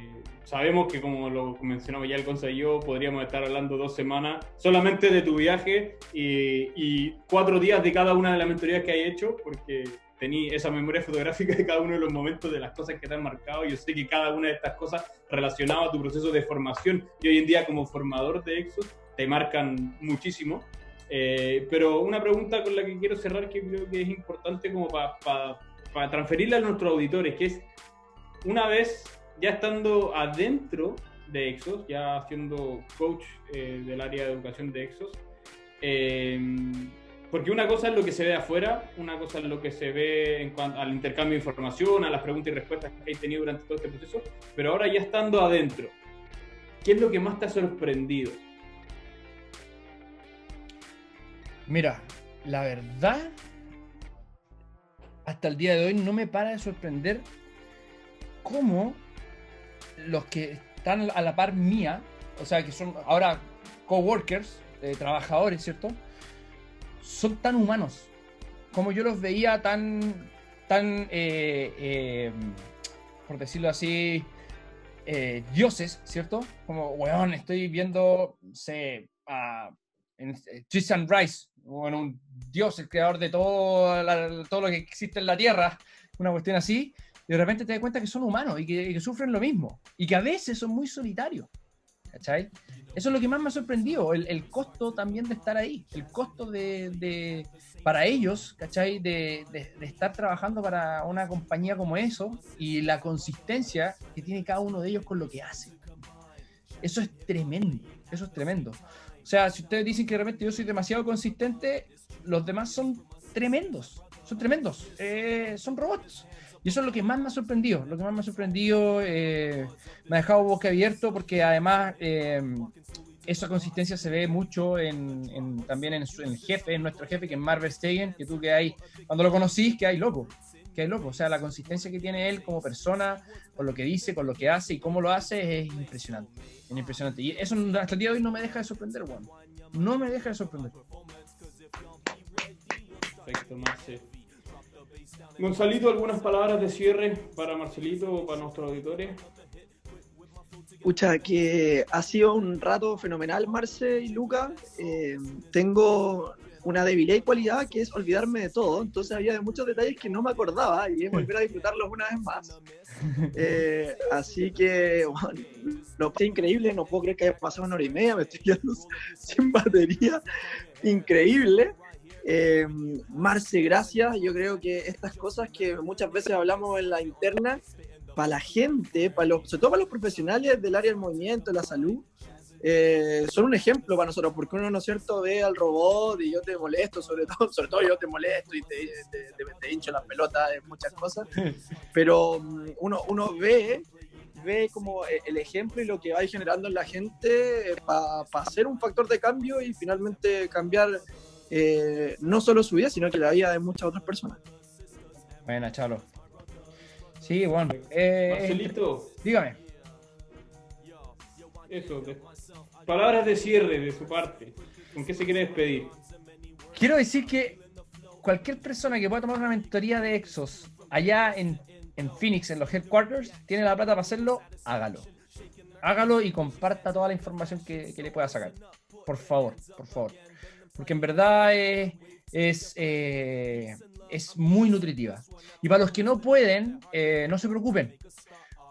sabemos que como lo mencionaba ya el consejo, podríamos estar hablando dos semanas solamente de tu viaje y, cuatro días de cada una de las mentorías que hay hecho, porque tení esa memoria fotográfica de cada uno de los momentos de las cosas que te han marcado. Yo sé que cada una de estas cosas relacionadas a tu proceso de formación y hoy en día como formador de Exos te marcan muchísimo. Eh, pero una pregunta con la que quiero cerrar que creo que es importante como para transferirle a nuestros auditores, que es una vez ya estando adentro de Exos, ya siendo coach eh, del área de educación de Exos, eh, porque una cosa es lo que se ve afuera, una cosa es lo que se ve al intercambio de información, a las preguntas y respuestas que hay tenido durante todo este proceso, pero ahora ya estando adentro, ¿qué es lo que más te ha sorprendido? Mira, la verdad, hasta el día de hoy no me para de sorprender cómo los que están a la par mía, o sea, que son ahora coworkers, eh, trabajadores, ¿cierto? Son tan humanos. Como yo los veía tan, tan, eh, eh, por decirlo así, dioses, ¿cierto? Como, weón, estoy viendo, sé, a Tristan Rice, bueno, un dios, el creador de todo, todo lo que existe en la Tierra, una cuestión así y de repente te das cuenta que son humanos y que, sufren lo mismo. Y que a veces son muy solitarios. ¿Cachai? Eso es lo que más me ha sorprendido, el, costo también de estar ahí, el costo de, para ellos, ¿cachai? De, estar trabajando para una compañía como eso y la consistencia que tiene cada uno de ellos con lo que hace. Eso es tremendo, eso es tremendo. O sea, si ustedes dicen que de repente yo soy demasiado consistente, los demás son tremendos, son tremendos, eh, son robots. Y eso es lo que más me ha sorprendido, lo que más me ha sorprendido, eh, me ha dejado boca abierto porque además eh, esa consistencia se ve mucho en, también en, el jefe, en nuestro jefe, que es Marvel Stegen, que tú que hay, cuando lo conocís, que hay loco, que hay loco. O sea, la consistencia que tiene él como persona, con lo que dice, con lo que hace y cómo lo hace, es impresionante. Es impresionante. Y eso hasta el día de hoy no me deja de sorprender, Juan. No me deja de sorprender. Perfecto. Gonzalito, algunas palabras de cierre para Marcelito o para nuestros auditores. Escucha, que ha sido un rato fenomenal, Marce y Luca. Eh, tengo una debilidad y cualidad que es olvidarme de todo, entonces había muchos detalles que no me acordaba y es volver a disfrutarlos una vez más. Eh, así que, bueno, lo pasé increíble, no puedo creer que haya pasado una hora y media, me estoy quedando sin batería, increíble. Eh, Marce, gracias. Yo creo que estas cosas que muchas veces hablamos en la interna, para la gente, para los, sobre todo para los profesionales del área del movimiento, la salud, eh, son un ejemplo para nosotros, porque uno, ¿no es cierto?, ve al robot y yo te molesto, sobre todo, sobre todo yo te molesto y te, te, hincho las pelotas en muchas cosas, pero mm, uno, uno ve ve como eh, el ejemplo y lo que va generando en la gente para ser un factor de cambio y finalmente cambiar eh, no solo su vida, sino que la vida de muchas otras personas. Buena, Chalo. Sí, bueno. Eh, Marcelito. Dígame. Eso, palabras de cierre de su parte. ¿Con qué se quiere despedir? Quiero decir que cualquier persona que pueda tomar una mentoría de Exos allá en en Phoenix, en los headquarters, tiene la plata para hacerlo, hágalo. Hágalo y comparta toda la información que, le pueda sacar. Por favor, por favor. Porque en verdad es, eh, es, muy nutritiva. Y para los que no pueden, eh, no se preocupen.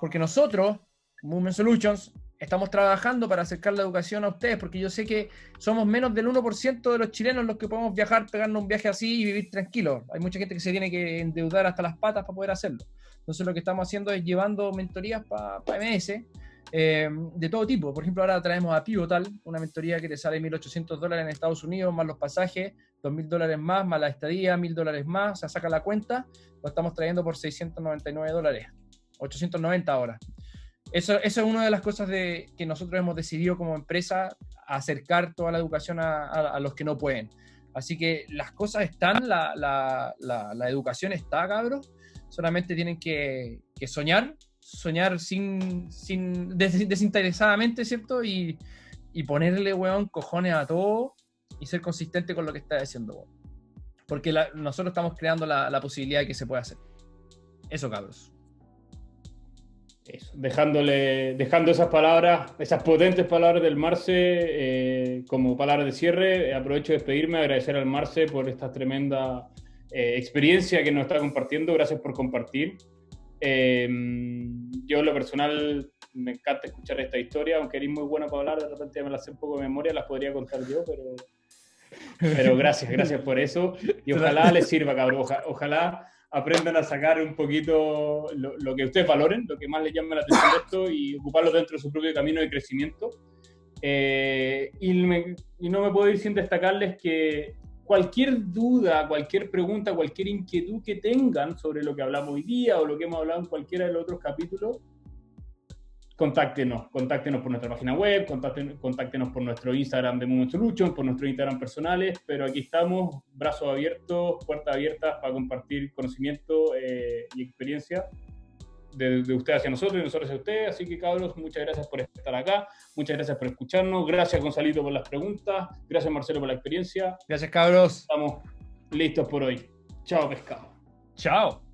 Porque nosotros, Movement Solutions, estamos trabajando para acercar la educación a ustedes, porque yo sé que somos menos del 1% de los chilenos los que podemos viajar, pegarnos un viaje así y vivir tranquilos. Hay mucha gente que se tiene que endeudar hasta las patas para poder hacerlo. Entonces lo que estamos haciendo es llevando mentorías para MS eh, de todo tipo. Por ejemplo, ahora traemos a Pivotal, una mentoría que te sale 1.800 dólares en Estados Unidos, más los pasajes, 2.000 dólares más, más la estadía, 1.000 dólares más, o sea, saca la cuenta, lo estamos trayendo por 699 dólares, 890 ahora. Eso, es una de las cosas de, que nosotros hemos decidido como empresa, acercar toda la educación a, los que no pueden. Así que las cosas están, la, la, la, educación está, cabros. Solamente tienen que, que soñar, soñar sin, sin desinteresadamente, ¿cierto? Y, y, ponerle, weón, cojones a todo y ser consistente con lo que está haciendo. Porque nosotros estamos creando la posibilidad de que se pueda hacer. Eso, cabros dejándole, dejando esas palabras, esas potentes palabras del Marce eh, como palabras de cierre, aprovecho de despedirme, agradecer al Marce por esta tremenda eh, experiencia que nos está compartiendo, gracias por compartir. Eh, yo en lo personal me encanta escuchar esta historia, aunque eres muy buena para hablar, de repente me las sé un poco de memoria, las podría contar yo, pero, pero gracias, gracias por eso. Y ojalá les sirva, cabrón, ojalá aprendan a sacar un poquito lo, que ustedes valoren, lo que más les llama la atención de esto y ocuparlo dentro de su propio camino de crecimiento. Eh, y, y, no me puedo ir sin destacarles que cualquier duda, cualquier pregunta, cualquier inquietud que tengan sobre lo que hablamos hoy día o lo que hemos hablado en cualquiera de los otros capítulos, contáctenos, contáctenos por nuestra página web, contáctenos, contáctenos por nuestro Instagram de Moment Solution, por nuestro Instagram personales, pero aquí estamos, brazos abiertos, puertas abiertas para compartir conocimiento eh, y experiencia de, de ustedes hacia nosotros y nosotros hacia ustedes. Así que cabros, muchas gracias por estar acá, muchas gracias por escucharnos, gracias Gonzalito por las preguntas, gracias Marcelo por la experiencia. Gracias cabros. Estamos listos por hoy. Chao pescado. Chao.